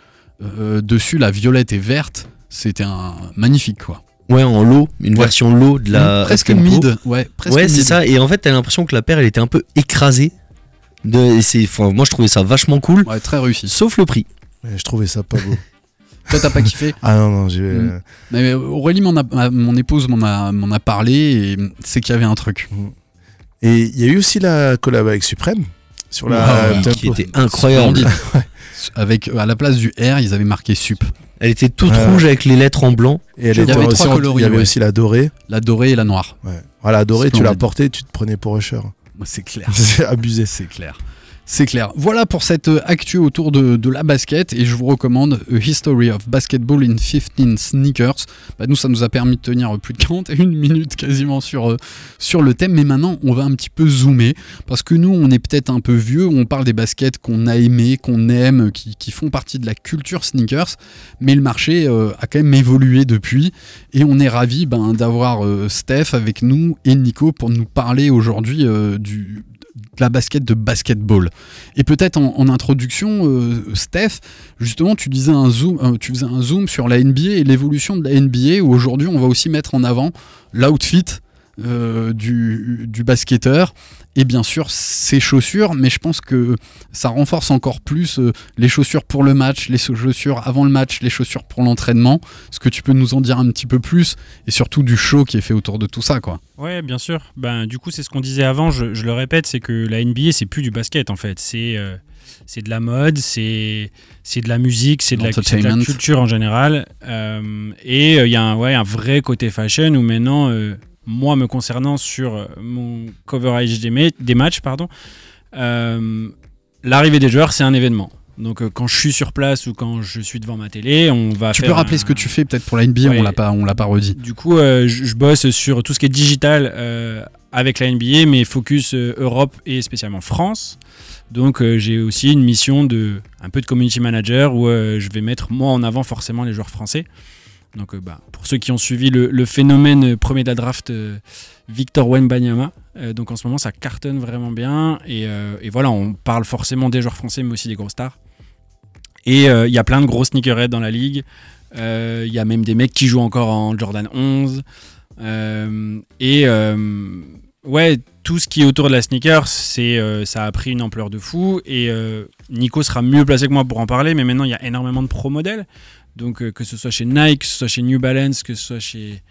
Euh, dessus, la violette et verte, c'était un magnifique quoi. Ouais, en low, une Ouais. version low de la. presque up-tempo. mid, ouais, presque Ouais, c'est ça. Et en fait, t'as l'impression que la paire, elle était un peu écrasée. De, et c'est, enfin, moi, je trouvais ça vachement cool. Ouais, très réussi. Sauf le prix. ouais, je trouvais ça pas beau. Toi, t'as pas kiffé? Ah non, non, j'ai. Mm. Mais Aurélie, m'en a- ma- mon épouse m'en a, m'en a parlé et c'est qu'il y avait un truc. Et il y a eu aussi la collab avec Supreme sur la Ah. Qui était incroyable. Avec euh, à la place du R, ils avaient marqué sup. Elle était toute Ouais. rouge avec les lettres en blanc. Et elle Il y était avait aussi trois en- coloris, Il y avait ouais. aussi la dorée. La dorée et la noire. Ouais. Voilà, la dorée, tu la portais, tu te prenais pour Usher. Moi, C'est clair. C'est abusé. C'est clair. C'est clair. Voilà pour cette euh, actu autour de, la basket et je vous recommande A History of Basketball in 15 Sneakers. Bah, nous, ça nous a permis de tenir euh, plus de 41 minutes quasiment sur, euh, le thème, mais maintenant on va un petit peu zoomer parce que nous, on est peut-être un peu vieux, on parle des baskets qu'on a aimées, qu'on aime, qui, font partie de la culture sneakers, mais le marché euh, a quand même évolué depuis et on est ravis ben, d'avoir euh, Steph avec nous et Nico pour nous parler aujourd'hui euh, du de la basket de basketball. Et peut-être en, introduction, euh, Steph, justement, tu disais un zoom, euh, tu faisais un zoom sur la NBA et l'évolution de la NBA où aujourd'hui on va aussi mettre en avant l'outfit euh, du, du basketteur et bien sûr ses chaussures, mais je pense que ça renforce encore plus euh, les chaussures pour le match, les chaussures avant le match, les chaussures pour l'entraînement. Est-ce que tu peux nous en dire un petit peu plus? Et surtout du show qui est fait autour de tout ça, quoi Ouais, bien sûr. Ben, du coup, c'est ce qu'on disait avant, je, je le répète, c'est que la NBA, c'est plus du basket en fait. C'est euh, c'est de la mode, c'est c'est de la musique, c'est de, la- de culture en général. Euh, et euh, il y a un, ouais, un vrai côté fashion où maintenant, euh, moi me concernant sur euh, mon coverage des, ma- des matchs, pardon, euh, l'arrivée des joueurs, c'est un événement. Donc euh, quand je suis sur place ou quand je suis devant ma télé, on va Tu faire peux rappeler un- ce que tu fais peut-être pour la NBA, Ouais. on l'a pas, on l'a pas redit. du coup, euh, je, je bosse sur tout ce qui est digital euh, avec la NBA, mais focus Europe et spécialement France. Donc j'ai aussi une mission de un peu de community manager où je vais mettre moi en avant forcément les joueurs français. Donc euh, bah, pour ceux qui ont suivi le, phénomène euh, premier de la draft euh, Victor Wembanyama, euh, donc en ce moment ça cartonne vraiment bien et, voilà on parle forcément des joueurs français mais aussi des grosses stars. Et il y a plein de gros sneakerheads dans la ligue. Il y a même des mecs qui jouent encore en Jordan 11. Euh, et ouais, tout ce qui est autour de la sneaker, ça a pris une ampleur de fou. Et Nico sera mieux placé que moi pour en parler, mais maintenant il y a énormément de pro modèles. Donc euh, que ce soit chez Nike, que ce soit chez New Balance, que ce soit chez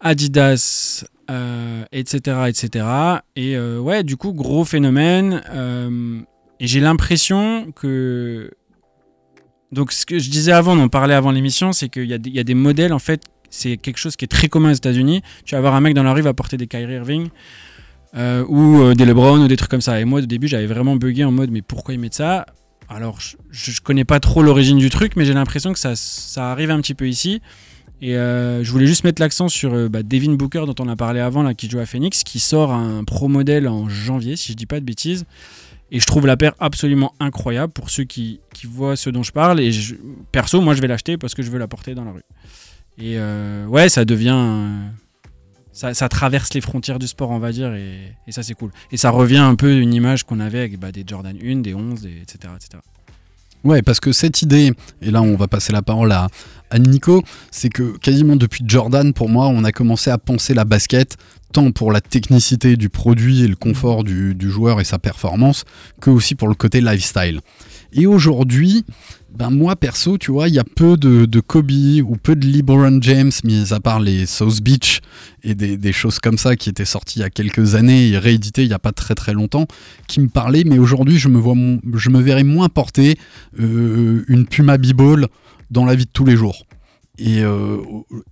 Adidas, euh, etc., etc. Et euh, ouais, du coup, gros phénomène. et j'ai l'impression que donc ce que je disais avant, on en parlait avant l'émission, c'est qu'il y, a des- modèles, en fait, c'est quelque chose qui est très commun aux États-Unis. Tu vas avoir un mec dans la rue va porter des Kyrie Irving ou des LeBron ou des trucs comme ça. Et moi, au début, j'avais vraiment bugué en mode, mais pourquoi ils mettent ça? Alors, je, je connais pas trop l'origine du truc, mais j'ai l'impression que ça, ça arrive un petit peu ici. Et euh, je voulais juste mettre l'accent sur euh, bah, Devin Booker, dont on a parlé avant, là, qui joue à Phoenix, qui sort un pro modèle en janvier, si je dis pas de bêtises. Et je trouve la paire absolument incroyable pour ceux qui, voient ce dont je parle. Et perso, moi, je vais l'acheter parce que je veux la porter dans la rue. Et euh, ouais, ça devient. Ça, traverse les frontières du sport, on va dire, et, ça c'est cool. Et ça revient un peu une image qu'on avait avec bah, des Jordan 1, des 11, des, etc., etc. Ouais, parce que cette idée, et là on va passer la parole à, à Nico, c'est que quasiment depuis Jordan, pour moi, on a commencé à penser la basket tant pour la technicité du produit et le confort du joueur et sa performance, que aussi pour le côté lifestyle. Et aujourd'hui, ben moi perso, tu vois, il y a peu de, de Kobe ou peu de LeBron James, mis à part les South Beach et des, des choses comme ça qui étaient sorties il y a quelques années et rééditées il n'y a pas très très longtemps, qui me parlaient. Mais aujourd'hui, je me vois, je me verrais moins porter euh, une Puma B-Ball dans la vie de tous les jours. Et euh,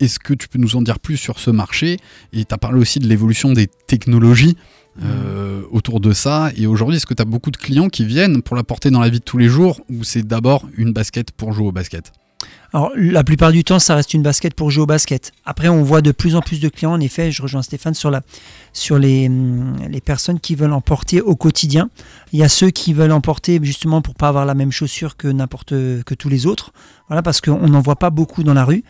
est-ce que tu peux nous en dire plus sur ce marché? Et tu as parlé aussi de l'évolution des technologies euh, autour de ça. Et aujourd'hui, est-ce que tu as beaucoup de clients qui viennent pour la porter dans la vie de tous les jours ou c'est d'abord une basket pour jouer au basket? Alors, la plupart du temps, ça reste une basket pour jouer au basket. Après, on voit de plus en plus de clients. En effet, je rejoins Stéphane sur, la, sur les, hum, les personnes qui veulent en porter au quotidien. Il y a ceux qui veulent en porter justement pour pas avoir la même chaussure que n'importe que tous les autres. Voilà, parce qu'on n'en voit pas beaucoup dans la rue.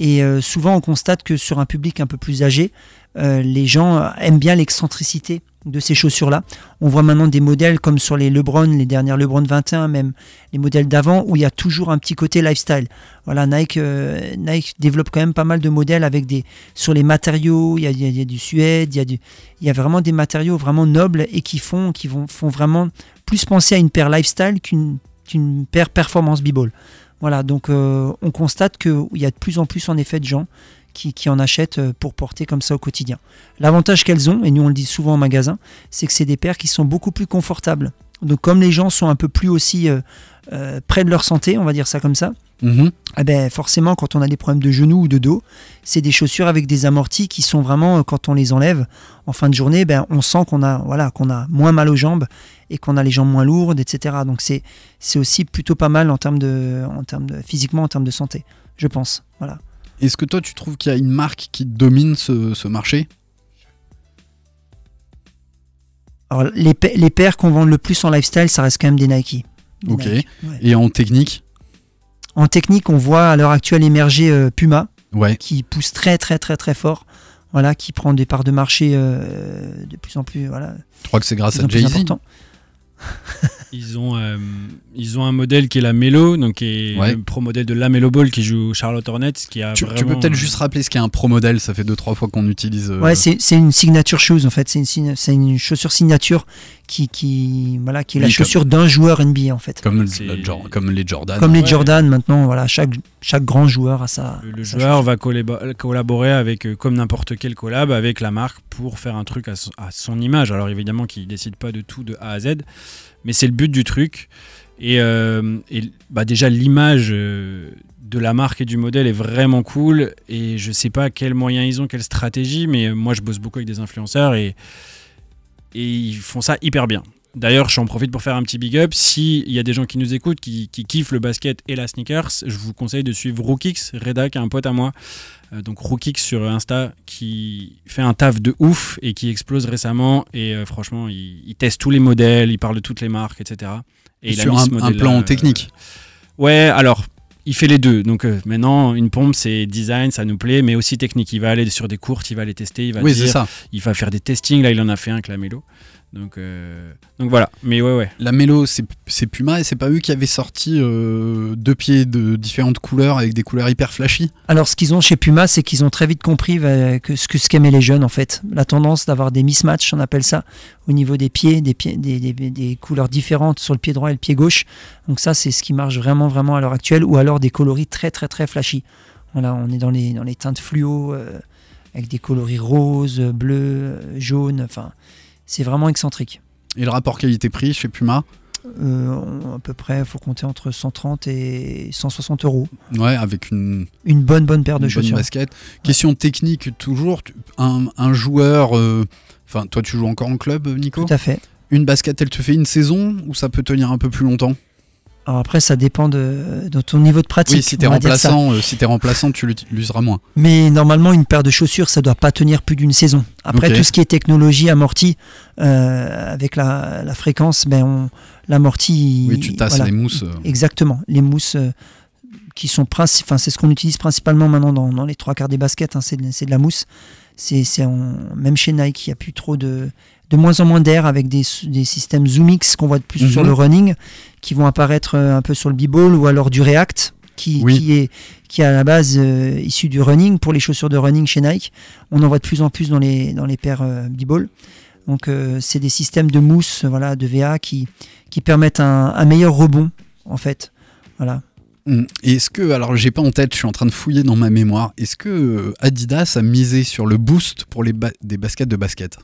Et euh, souvent, on constate que sur un public un peu plus âgé, euh, les gens aiment bien l'excentricité de ces chaussures-là. On voit maintenant des modèles comme sur les Lebron, les dernières Lebron 21, même les modèles d'avant, où il y a toujours un petit côté lifestyle. Voilà, Nike, euh, Nike développe quand même pas mal de modèles avec des sur les matériaux. Il y a, du suède, il y a vraiment des matériaux vraiment nobles et qui font, vraiment plus penser à une paire lifestyle qu'une qu'une paire performance b-ball. Voilà, donc euh, on constate qu'il y a de plus en plus en effet de gens qui, qui en achètent euh, pour porter comme ça au quotidien. L'avantage qu'elles ont, et nous on le dit souvent en magasin, c'est que c'est des paires qui sont beaucoup plus confortables. Donc comme les gens sont un peu plus aussi euh, euh, près de leur santé, on va dire ça comme ça, eh ben forcément, quand on a des problèmes de genoux ou de dos, c'est des chaussures avec des amortis qui sont vraiment, quand on les enlève en fin de journée, ben, on sent qu'on a, voilà, qu'on a moins mal aux jambes et qu'on a les jambes moins lourdes, etc. Donc c'est, c'est aussi plutôt pas mal en termes de, en termes de, physiquement, en termes de santé, je pense. Voilà. Est-ce que toi tu trouves qu'il y a une marque qui domine ce, ce marché? Alors les, les paires qu'on vend le plus en lifestyle, ça reste quand même des Nike. Des Ok. Nike, ouais. Et en technique? En technique, on voit à l'heure actuelle émerger euh, Puma, Ouais. qui pousse très très très très fort. Voilà, qui prend des parts de marché euh, de plus en plus, voilà, Je crois que c'est grâce à Jay-Z? Ils ont, euh, ils ont un modèle qui est la Melo, donc qui est Ouais. le pro modèle de la Melo Ball qui joue Charlotte Hornets, qui a Tu, peux peut-être juste rappeler ce qu'est un pro modèle, ça fait 2-3 fois qu'on utilise. euh, Ouais, c'est c'est une signature shoes en fait. C'est une, une chaussure signature qui, qui, voilà, qui est la Oui, comme- chaussure d'un joueur NBA en fait. comme, le- la les Jordan. Comme les ouais. Jordan maintenant, voilà, chaque, chaque grand joueur a sa. Le, le sa joueur chaussure. va collaborer avec, euh, comme n'importe quel collab, avec la marque pour faire un truc à son, à son image. Alors évidemment qu'il décide pas de tout de A à Z, mais c'est le but du truc. Et, euh, et, bah, déjà l'image euh, de la marque et du modèle est vraiment cool. Et je sais pas quels moyens ils ont, quelle stratégie, mais moi je bosse beaucoup avec des influenceurs et, et ils font ça hyper bien. D'ailleurs, j'en profite pour faire un petit big up. S'il y a des gens qui nous écoutent, qui, qui kiffent le basket et la sneakers, je vous conseille de suivre Rookix, Reda, qui est un pote à moi. Euh, donc Rookix sur Insta, qui fait un taf de ouf et qui explose récemment. Et euh, franchement, il, il teste tous les modèles, il parle de toutes les marques, etc. Et il a sur mis un, ce un plan euh, technique. Ouais, alors, il fait les deux. Donc euh, maintenant, une pompe, c'est design, ça nous plaît, mais aussi technique. Il va aller sur des courses, il va les tester, il va Oui, dire, ça. il va faire des testings. Là, il en a fait un avec la Mélo. Donc, euh, donc voilà. Mais ouais, ouais. La Mélo, c'est c'est Puma et c'est pas eux qui avaient sorti euh, deux pieds de différentes couleurs avec des couleurs hyper flashy. Alors, ce qu'ils ont chez Puma, c'est qu'ils ont très vite compris euh, que ce que ce qu'aimaient les jeunes, en fait. La tendance d'avoir des mismatchs, on appelle ça, au niveau des pieds, des, pieds des, des- des couleurs différentes sur le pied droit et le pied gauche. Donc, ça, c'est ce qui marche vraiment, vraiment à l'heure actuelle, ou alors des coloris très, très, très flashy. Voilà, on est dans les, dans les teintes fluo, euh, avec des coloris roses, bleus, jaunes, enfin, c'est vraiment excentrique. Et le rapport qualité-prix chez Puma Euh, à peu près, il faut compter entre 130 et 160 euros. Ouais, avec une, Une bonne, bonne paire de une bonne chaussures. basket. Question technique, toujours. Un, un joueur. euh, Enfin, toi, tu joues encore en club, Nico Tout à fait. Une basket, elle te fait une saison ou ça peut tenir un peu plus longtemps? Alors après, ça dépend de, de ton niveau de pratique. Oui, si t'es remplaçant, euh, si t'es remplaçant, tu l'utiliseras moins. Mais normalement, une paire de chaussures, ça doit pas tenir plus d'une saison. Après, tout ce qui est technologie amortie, euh, avec la, la fréquence, ben on, l'amorti. Oui, tu tasses voilà. les mousses. euh. Exactement. Les mousses euh, qui sont enfin, c'est ce qu'on utilise principalement maintenant dans, dans les trois quarts des baskets, hein, c'est de, la mousse. C'est, même chez Nike, il y a plus trop de, de moins en moins d'air avec des, des systèmes ZoomX qu'on voit de plus Mhm. sur le running, qui vont apparaître euh, un peu sur le b-ball ou alors du React, qui, Oui. qui est qui est à la base euh, issu du running pour les chaussures de running chez Nike. On en voit de plus en plus dans les dans les paires euh, b-ball. Donc euh, c'est des systèmes de mousse, voilà, de VA qui qui permettent un, un meilleur rebond en fait. Voilà. Et Est-ce que, alors j'ai pas en tête, je suis en train de fouiller dans ma mémoire, est-ce que Adidas a misé sur le boost pour les ba- des baskets de basket?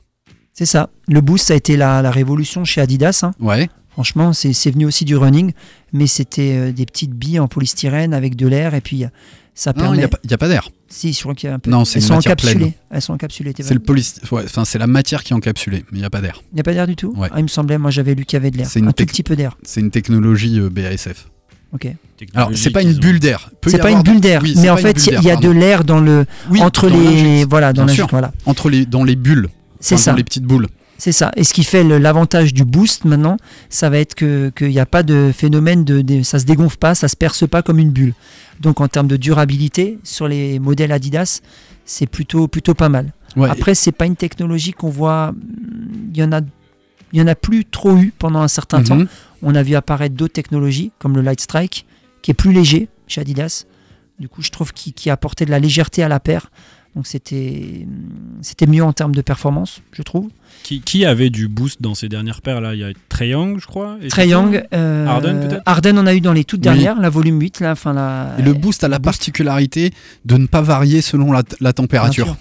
C'est ça. Le boost, ça a été la, la révolution chez Adidas. hein. Ouais. Franchement, c'est c'est venu aussi du running, mais c'était euh, des petites billes en polystyrène avec de l'air et puis euh, ça Non, il permet. n'y a, pas- y a pas d'air. Si, je crois qu'il y a un peu. Non, c'est Elles une sont encapsulées. pleine. Elles sont encapsulées. C'est le poly... ouais, enfin, c'est la matière qui est encapsulée, mais il n'y a pas d'air. Il n'y a pas d'air du tout? Ouais. Ah, Il me semblait, moi j'avais lu qu'il y avait de l'air. C'est une Un tout petit peu d'air. C'est une technologie euh, BASF. Ok. Alors, c'est pas une bulle d'air. Peut C'est pas une bulle d'air, Oui, mais en fait, il y a- il de l'air dans le Oui, entre dans les voilà dans la voilà. Entre les, dans les bulles. C'est ça. Dans les petites boules. C'est ça. Et ce qui fait l'avantage du boost maintenant, ça va être que qu'il n'y a pas de phénomène de, de- ça se dégonfle pas, ça se perce pas comme une bulle. Donc en termes de durabilité sur les modèles Adidas, c'est plutôt plutôt pas mal. Ouais. Après, c'est pas une technologie qu'on voit. Il y en a, il y en a plus trop eu pendant un certain Mhm. temps. On a vu apparaître d'autres technologies comme le Light Strike, qui est plus léger chez Adidas. Du coup, je trouve qu'il qui apportait de la légèreté à la paire. Donc c'était c'était mieux en termes de performance, je trouve. Qui, qui avait du boost dans ces dernières paires là? Il y a Trae Young, je crois. Trae Young, euh, Harden, peut-être? Harden, on a eu dans les toutes Oui. dernières, la volume 8, là, enfin la. Et le boost a la particularité de ne pas varier selon la, la température.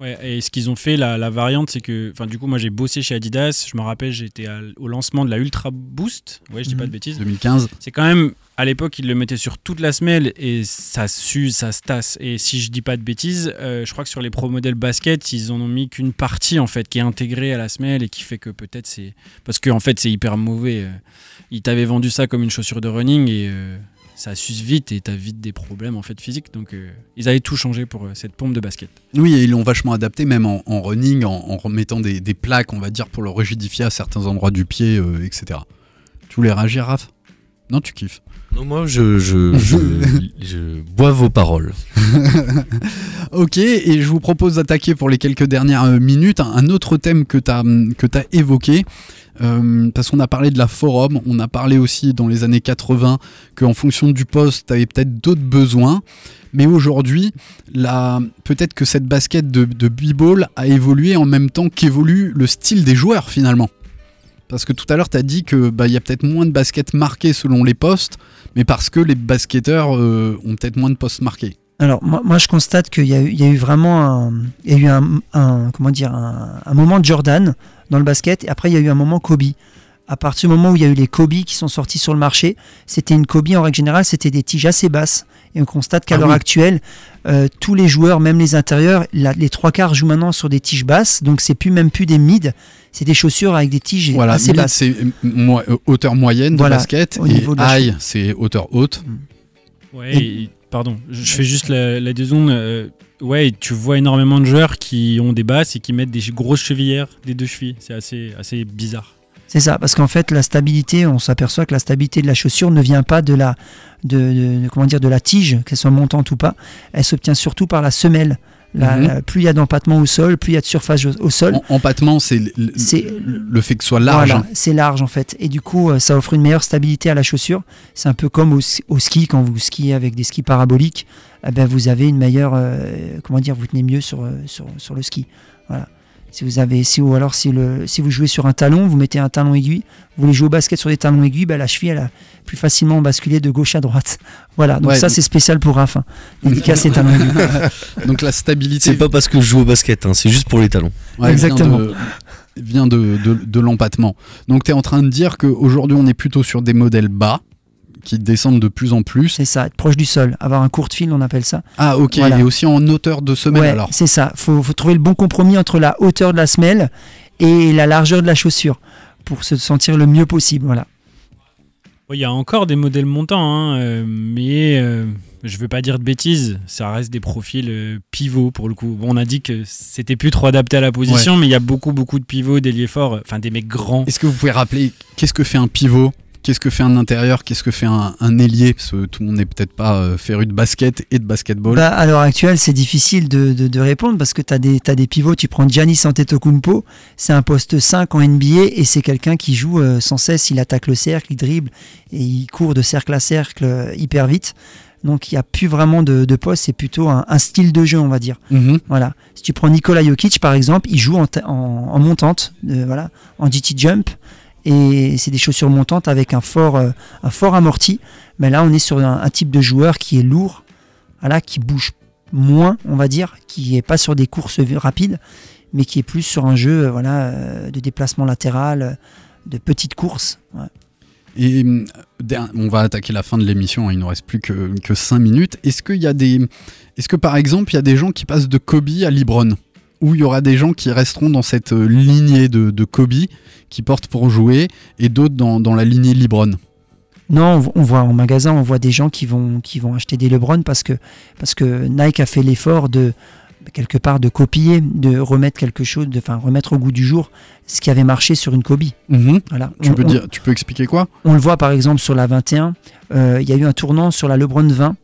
Ouais, et ce qu'ils ont fait, la, la variante, c'est que, enfin, du coup, moi j'ai bossé chez Adidas. Je me rappelle, j'étais au lancement de la Ultra Boost. Ouais, je dis pas de bêtises. 2015. C'est quand même, à l'époque, ils le mettaient sur toute la semelle et ça s'use, ça se tasse. Et si je dis pas de bêtises, euh, je crois que sur les pro modèles basket, ils en ont mis qu'une partie en fait qui est intégrée à la semelle et qui fait que peut-être c'est parce que en fait c'est hyper mauvais. euh. Ils t'avaient vendu ça comme une chaussure de running et euh, ça s'use vite et t'as vite des problèmes en fait physiques. Donc euh, ils avaient tout changé pour euh, cette pompe de basket. Oui, et ils l'ont vachement adapté, même en, en running, en, en remettant des, des plaques, on va dire, pour le rigidifier à certains endroits du pied, euh, etc. Tu voulais réagir, Raph? Non, tu kiffes. Non, moi, je, je, je, je bois vos paroles. Ok, et je vous propose d'attaquer pour les quelques dernières minutes un un autre thème que tu as, que as évoqué. Euh, parce qu'on a parlé de la forum, on a parlé aussi dans les années 80 qu'en fonction du poste, tu avais peut-être d'autres besoins. Mais aujourd'hui, peut-être que cette basket de, de b-ball a évolué en même temps qu'évolue le style des joueurs finalement. Parce que tout à l'heure, tu as dit qu'il y a peut-être moins de baskets marquées selon les postes, mais parce que les basketteurs euh, ont peut-être moins de postes marqués. Alors moi, je constate qu'il y, a eu- vraiment il y a eu un, comment dire un moment de Jordan dans le basket et après il y a eu un moment Kobe. À partir du moment où il y a eu les Kobe qui sont sortis sur le marché, c'était une Kobe en règle générale, c'était des tiges assez basses. Et on constate qu'à Ah l'heure oui. actuelle, euh, tous les joueurs, même les intérieurs, la- les trois quarts jouent maintenant sur des tiges basses. Donc c'est plus même plus des mid, c'est des chaussures avec des tiges Voilà, assez mid, basses. c'est euh, euh, hauteur moyenne Voilà, de basket au et high c'est hauteur haute. Ouais, et- pardon, je je fais juste la, euh, ouais, tu vois énormément de joueurs qui ont des basses et qui mettent des grosses chevillères des deux chevilles. C'est assez, assez bizarre. C'est ça, parce qu'en fait, la stabilité, on s'aperçoit que la stabilité de la chaussure ne vient pas de la, de, comment dire, de la tige, qu'elle soit montante ou pas. Elle s'obtient surtout par la semelle. La- Mhm. la- plus il y a d'empattement au sol, plus il y a de surface au, au sol. En- empattement, c'est le, fait que ce soit large. Voilà, c'est large en fait. Et du coup, euh, ça offre une meilleure stabilité à la chaussure. C'est un peu comme au, ski- au ski, quand vous skiez avec des skis paraboliques, eh ben, vous avez une meilleure. euh, comment dire, vous tenez mieux sur, euh, sur, sur le ski. Voilà. Si vous avez, si, ou alors si, le, si vous jouez sur un talon, vous mettez un talon aiguille, vous voulez jouer au basket sur des talons aiguilles, ben, la cheville, elle a plus facilement basculé de gauche à droite. Voilà, donc Ouais. ça c'est spécial pour Raph. hein. Dédicace les talons aiguilles. Donc la stabilité C'est pas parce que je joue au basket, hein, c'est juste pour les talons. ouais, Exactement. de, vient de, de- de l'empattement. Donc tu es en train de dire qu'aujourd'hui on est plutôt sur des modèles bas qui descendent de plus en plus. C'est ça, être proche du sol, avoir un court fil, on appelle ça. Ah ok, Voilà. et aussi en hauteur de semelle Ouais, alors. c'est ça. Faut, faut trouver le bon compromis entre la hauteur de la semelle et la largeur de la chaussure pour se sentir le mieux possible. Voilà. Il y a encore des modèles montants, hein, euh, mais euh, je veux pas dire de bêtises, ça reste des profils euh, pivots pour le coup. Bon, on a dit que c'était plus trop adapté à la position, mais il y a beaucoup, beaucoup de pivots, d'ailiers forts, enfin des mecs grands. Est-ce que vous pouvez rappeler qu'est-ce que fait un pivot? Qu'est-ce que fait un intérieur Qu'est-ce que fait un, un ailier Parce que tout le monde n'est peut-être pas euh, féru de basket et de basketball. Bah, à l'heure actuelle, c'est difficile de, de- de répondre parce que tu as, t'as des pivots. Tu prends Giannis Antetokounmpo, c'est un poste 5 en NBA et c'est quelqu'un qui joue euh, sans cesse. Il attaque le cercle, il dribble et il court de cercle à cercle euh, hyper vite. Donc il n'y a plus vraiment de, de poste, c'est plutôt un, un style de jeu, on va dire. Mhm. Voilà. Si tu prends Nikola Jokic, par exemple, il joue en, ta- en, en montante, euh, voilà, en GT jump. Et c'est des chaussures montantes avec un fort, euh, un fort amorti. Mais là, on est sur un, type de joueur qui est lourd, qui bouge moins, on va dire, qui est pas sur des courses rapides, mais qui est plus sur un jeu euh, voilà, euh, de déplacement latéral, de petites courses. Et hum, on va attaquer la fin de l'émission, hein, il nous reste plus que, que 5 minutes. Est-ce qu'il y a des. Est-ce que par exemple, il y a des gens qui passent de Kobe à Libron Ou il y aura des gens qui resteront dans cette euh, lignée de, de Kobe, qui portent pour jouer, et d'autres dans, dans la lignée Libron Non, on vo- on voit en magasin, on voit des gens qui vont, qui vont acheter des LeBron parce que, parce que Nike a fait l'effort de quelque part de copier, de remettre quelque chose, de enfin remettre au goût du jour ce qui avait marché sur une Kobe. Voilà. tu, On- peux on- dire, tu peux expliquer quoi? On le voit par exemple sur la 21, euh, il y a eu un tournant sur la LeBron 20,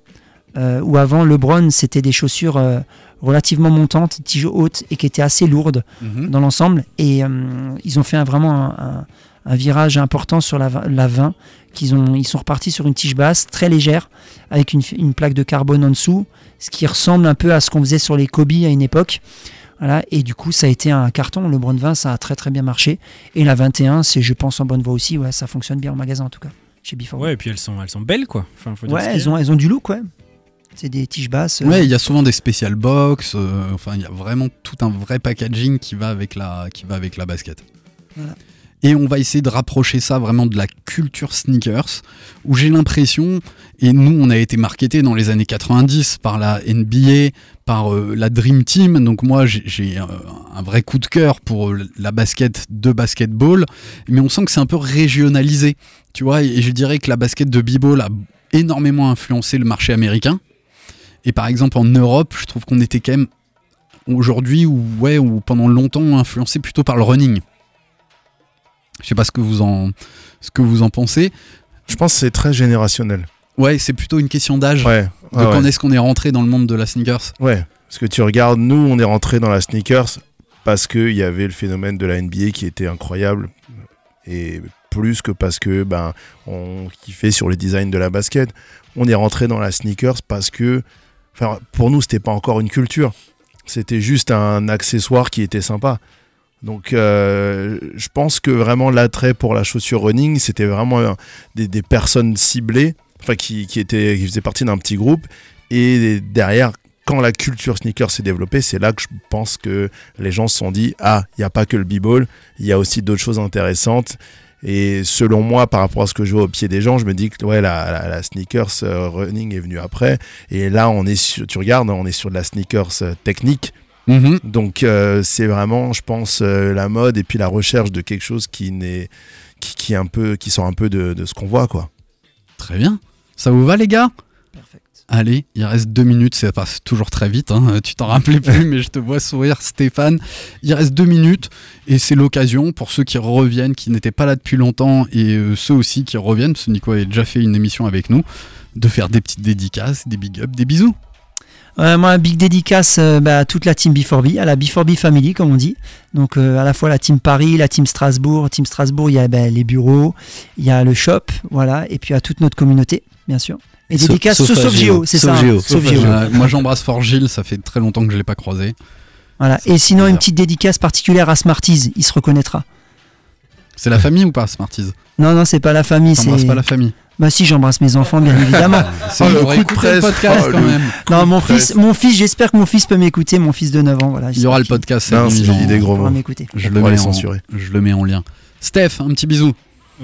euh, où avant LeBron c'était des chaussures euh, relativement montantes, tiges hautes et qui étaient assez lourdes Mhm. dans l'ensemble. Et euh, ils ont fait un- vraiment un, un- un virage important sur la, la 20, qu'ils ont, ils sont repartis sur une tige basse très légère, avec une, une plaque de carbone en dessous, ce qui ressemble un peu à ce qu'on faisait sur les Kobe à une époque. Voilà, et du coup, ça a été un carton. Le Brown 20, ça a très très bien marché. Et la 21, c'est, je pense, en bonne voie aussi. Ouais, ça fonctionne bien en magasin en tout cas, chez Before. Ouais, et puis elles sont, elles sont belles, quoi. Enfin, faut dire Ouais, elles ont, elles ont du look, ouais. C'est des tiges basses. euh, Ouais, il y a souvent des spécial box, euh, enfin il y a vraiment tout un vrai packaging qui va avec la, qui va avec la basket. Voilà. Et on va essayer de rapprocher ça vraiment de la culture sneakers, où j'ai l'impression, et nous on a été marketé dans les années 90 par la NBA, par euh, la Dream Team, donc moi j'ai- euh, un vrai coup de cœur pour la basket de basketball, mais on sent que c'est un peu régionalisé, tu vois, et je dirais que la basket de b-ball a énormément influencé le marché américain. Et par exemple en Europe, je trouve qu'on était quand même aujourd'hui ou ouais ou pendant longtemps influencé plutôt par le running. Je sais pas ce que vous en ce que vous en pensez. Je pense que c'est très générationnel. Ouais, c'est plutôt une question d'âge. Ouais. De quand ouais. est-ce qu'on est rentré dans le monde de la sneakers? Ouais, parce que tu regardes, nous, on est rentré dans la sneakers parce qu'il y avait le phénomène de la NBA qui était incroyable et plus que parce que ben on kiffait sur le design de la basket. On est rentré dans la sneakers parce que, enfin, pour nous, c'était pas encore une culture. C'était juste un accessoire qui était sympa. Donc, euh, je pense que vraiment l'attrait pour la chaussure running, c'était vraiment des, des personnes ciblées, enfin qui, qui étaient, qui faisaient partie d'un petit groupe. Et derrière, quand la culture sneaker s'est développée, c'est là que je pense que les gens se sont dit ah, il n'y a pas que le b-ball, il y a aussi d'autres choses intéressantes. Et selon moi, par rapport à ce que je vois au pied des gens, je me dis que ouais, la, la, la sneakers euh, running est venue après. Et là, on est sur, tu regardes, on est sur de la sneakers euh, technique. Mhm. Donc euh, c'est vraiment, je pense, euh, la mode et puis la recherche de quelque chose qui n'est, qui, qui est un peu, qui sort un peu de, de ce qu'on voit, quoi. Très bien. Ça vous va les gars? Allez, il reste deux minutes, ça passe toujours très vite. hein. Tu t'en rappelais plus, mais je te vois sourire, Stéphane. Il reste deux minutes et c'est l'occasion pour ceux qui reviennent, qui n'étaient pas là depuis longtemps et euh, ceux aussi qui reviennent, parce que Nico a déjà fait une émission avec nous, de faire des petites dédicaces, des big ups, des bisous. Ouais, moi, un big dédicace euh, bah, à toute la team B4B, à la B4B Family, comme on dit. Donc, euh, à la fois la team Paris, la team Strasbourg. Team Strasbourg, il y a bah, les bureaux, il y a le shop, voilà. Et puis à toute notre communauté, bien sûr. Et dédicace Géo. Géo, c'est ça. Sauf Géo. Euh, moi j'embrasse fort Gilles, ça fait très longtemps que je l'ai pas croisé. Voilà. Et sinon, une petite dédicace particulière à Smarties, il se reconnaîtra. C'est la famille ou pas, Smarties? Non, non, c'est pas la famille. C'est- pas la famille Bah si, j'embrasse mes enfants, bien évidemment. C'est Oh, le coup de presse. podcast Oh, quand même. non, mon fils, mon fils, j'espère que mon fils peut m'écouter, mon fils de 9 ans, voilà. Il y aura le podcast. C'est des gros. Je le, mets je le mets en lien. Steph, un petit bisou.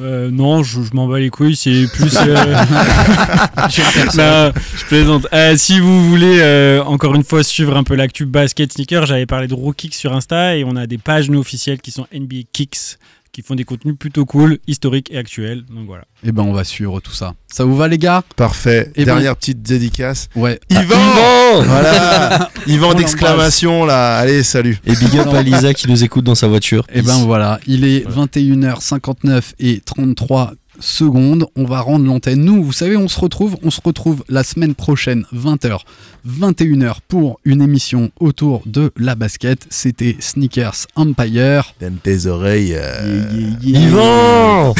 Euh, non, je, je m'en bats les couilles, c'est plus. euh, Non, je plaisante. Euh, si vous voulez euh, encore une fois suivre un peu l'actu basket sneaker, j'avais parlé de Rookicks sur Insta et on a des pages nous officielles qui sont NBA Kicks qui font des contenus plutôt cool, historiques et actuels. Donc voilà. Et ben on va suivre tout ça. Ça vous va les gars? Parfait. Eh ben- Dernière petite dédicace. Ouais. Yvan Voilà Yvan On d'exclamation là. Allez, salut. Et big up à Lisa qui nous écoute dans sa voiture. Et ben voilà, il est 21h59 et 33 secondes. On va rendre l'antenne. Nous, vous savez, on se retrouve. On se retrouve la semaine prochaine, 20h, 21h, pour une émission autour de la basket. C'était Sneakers Empire. Donne tes oreilles. Euh... Yvan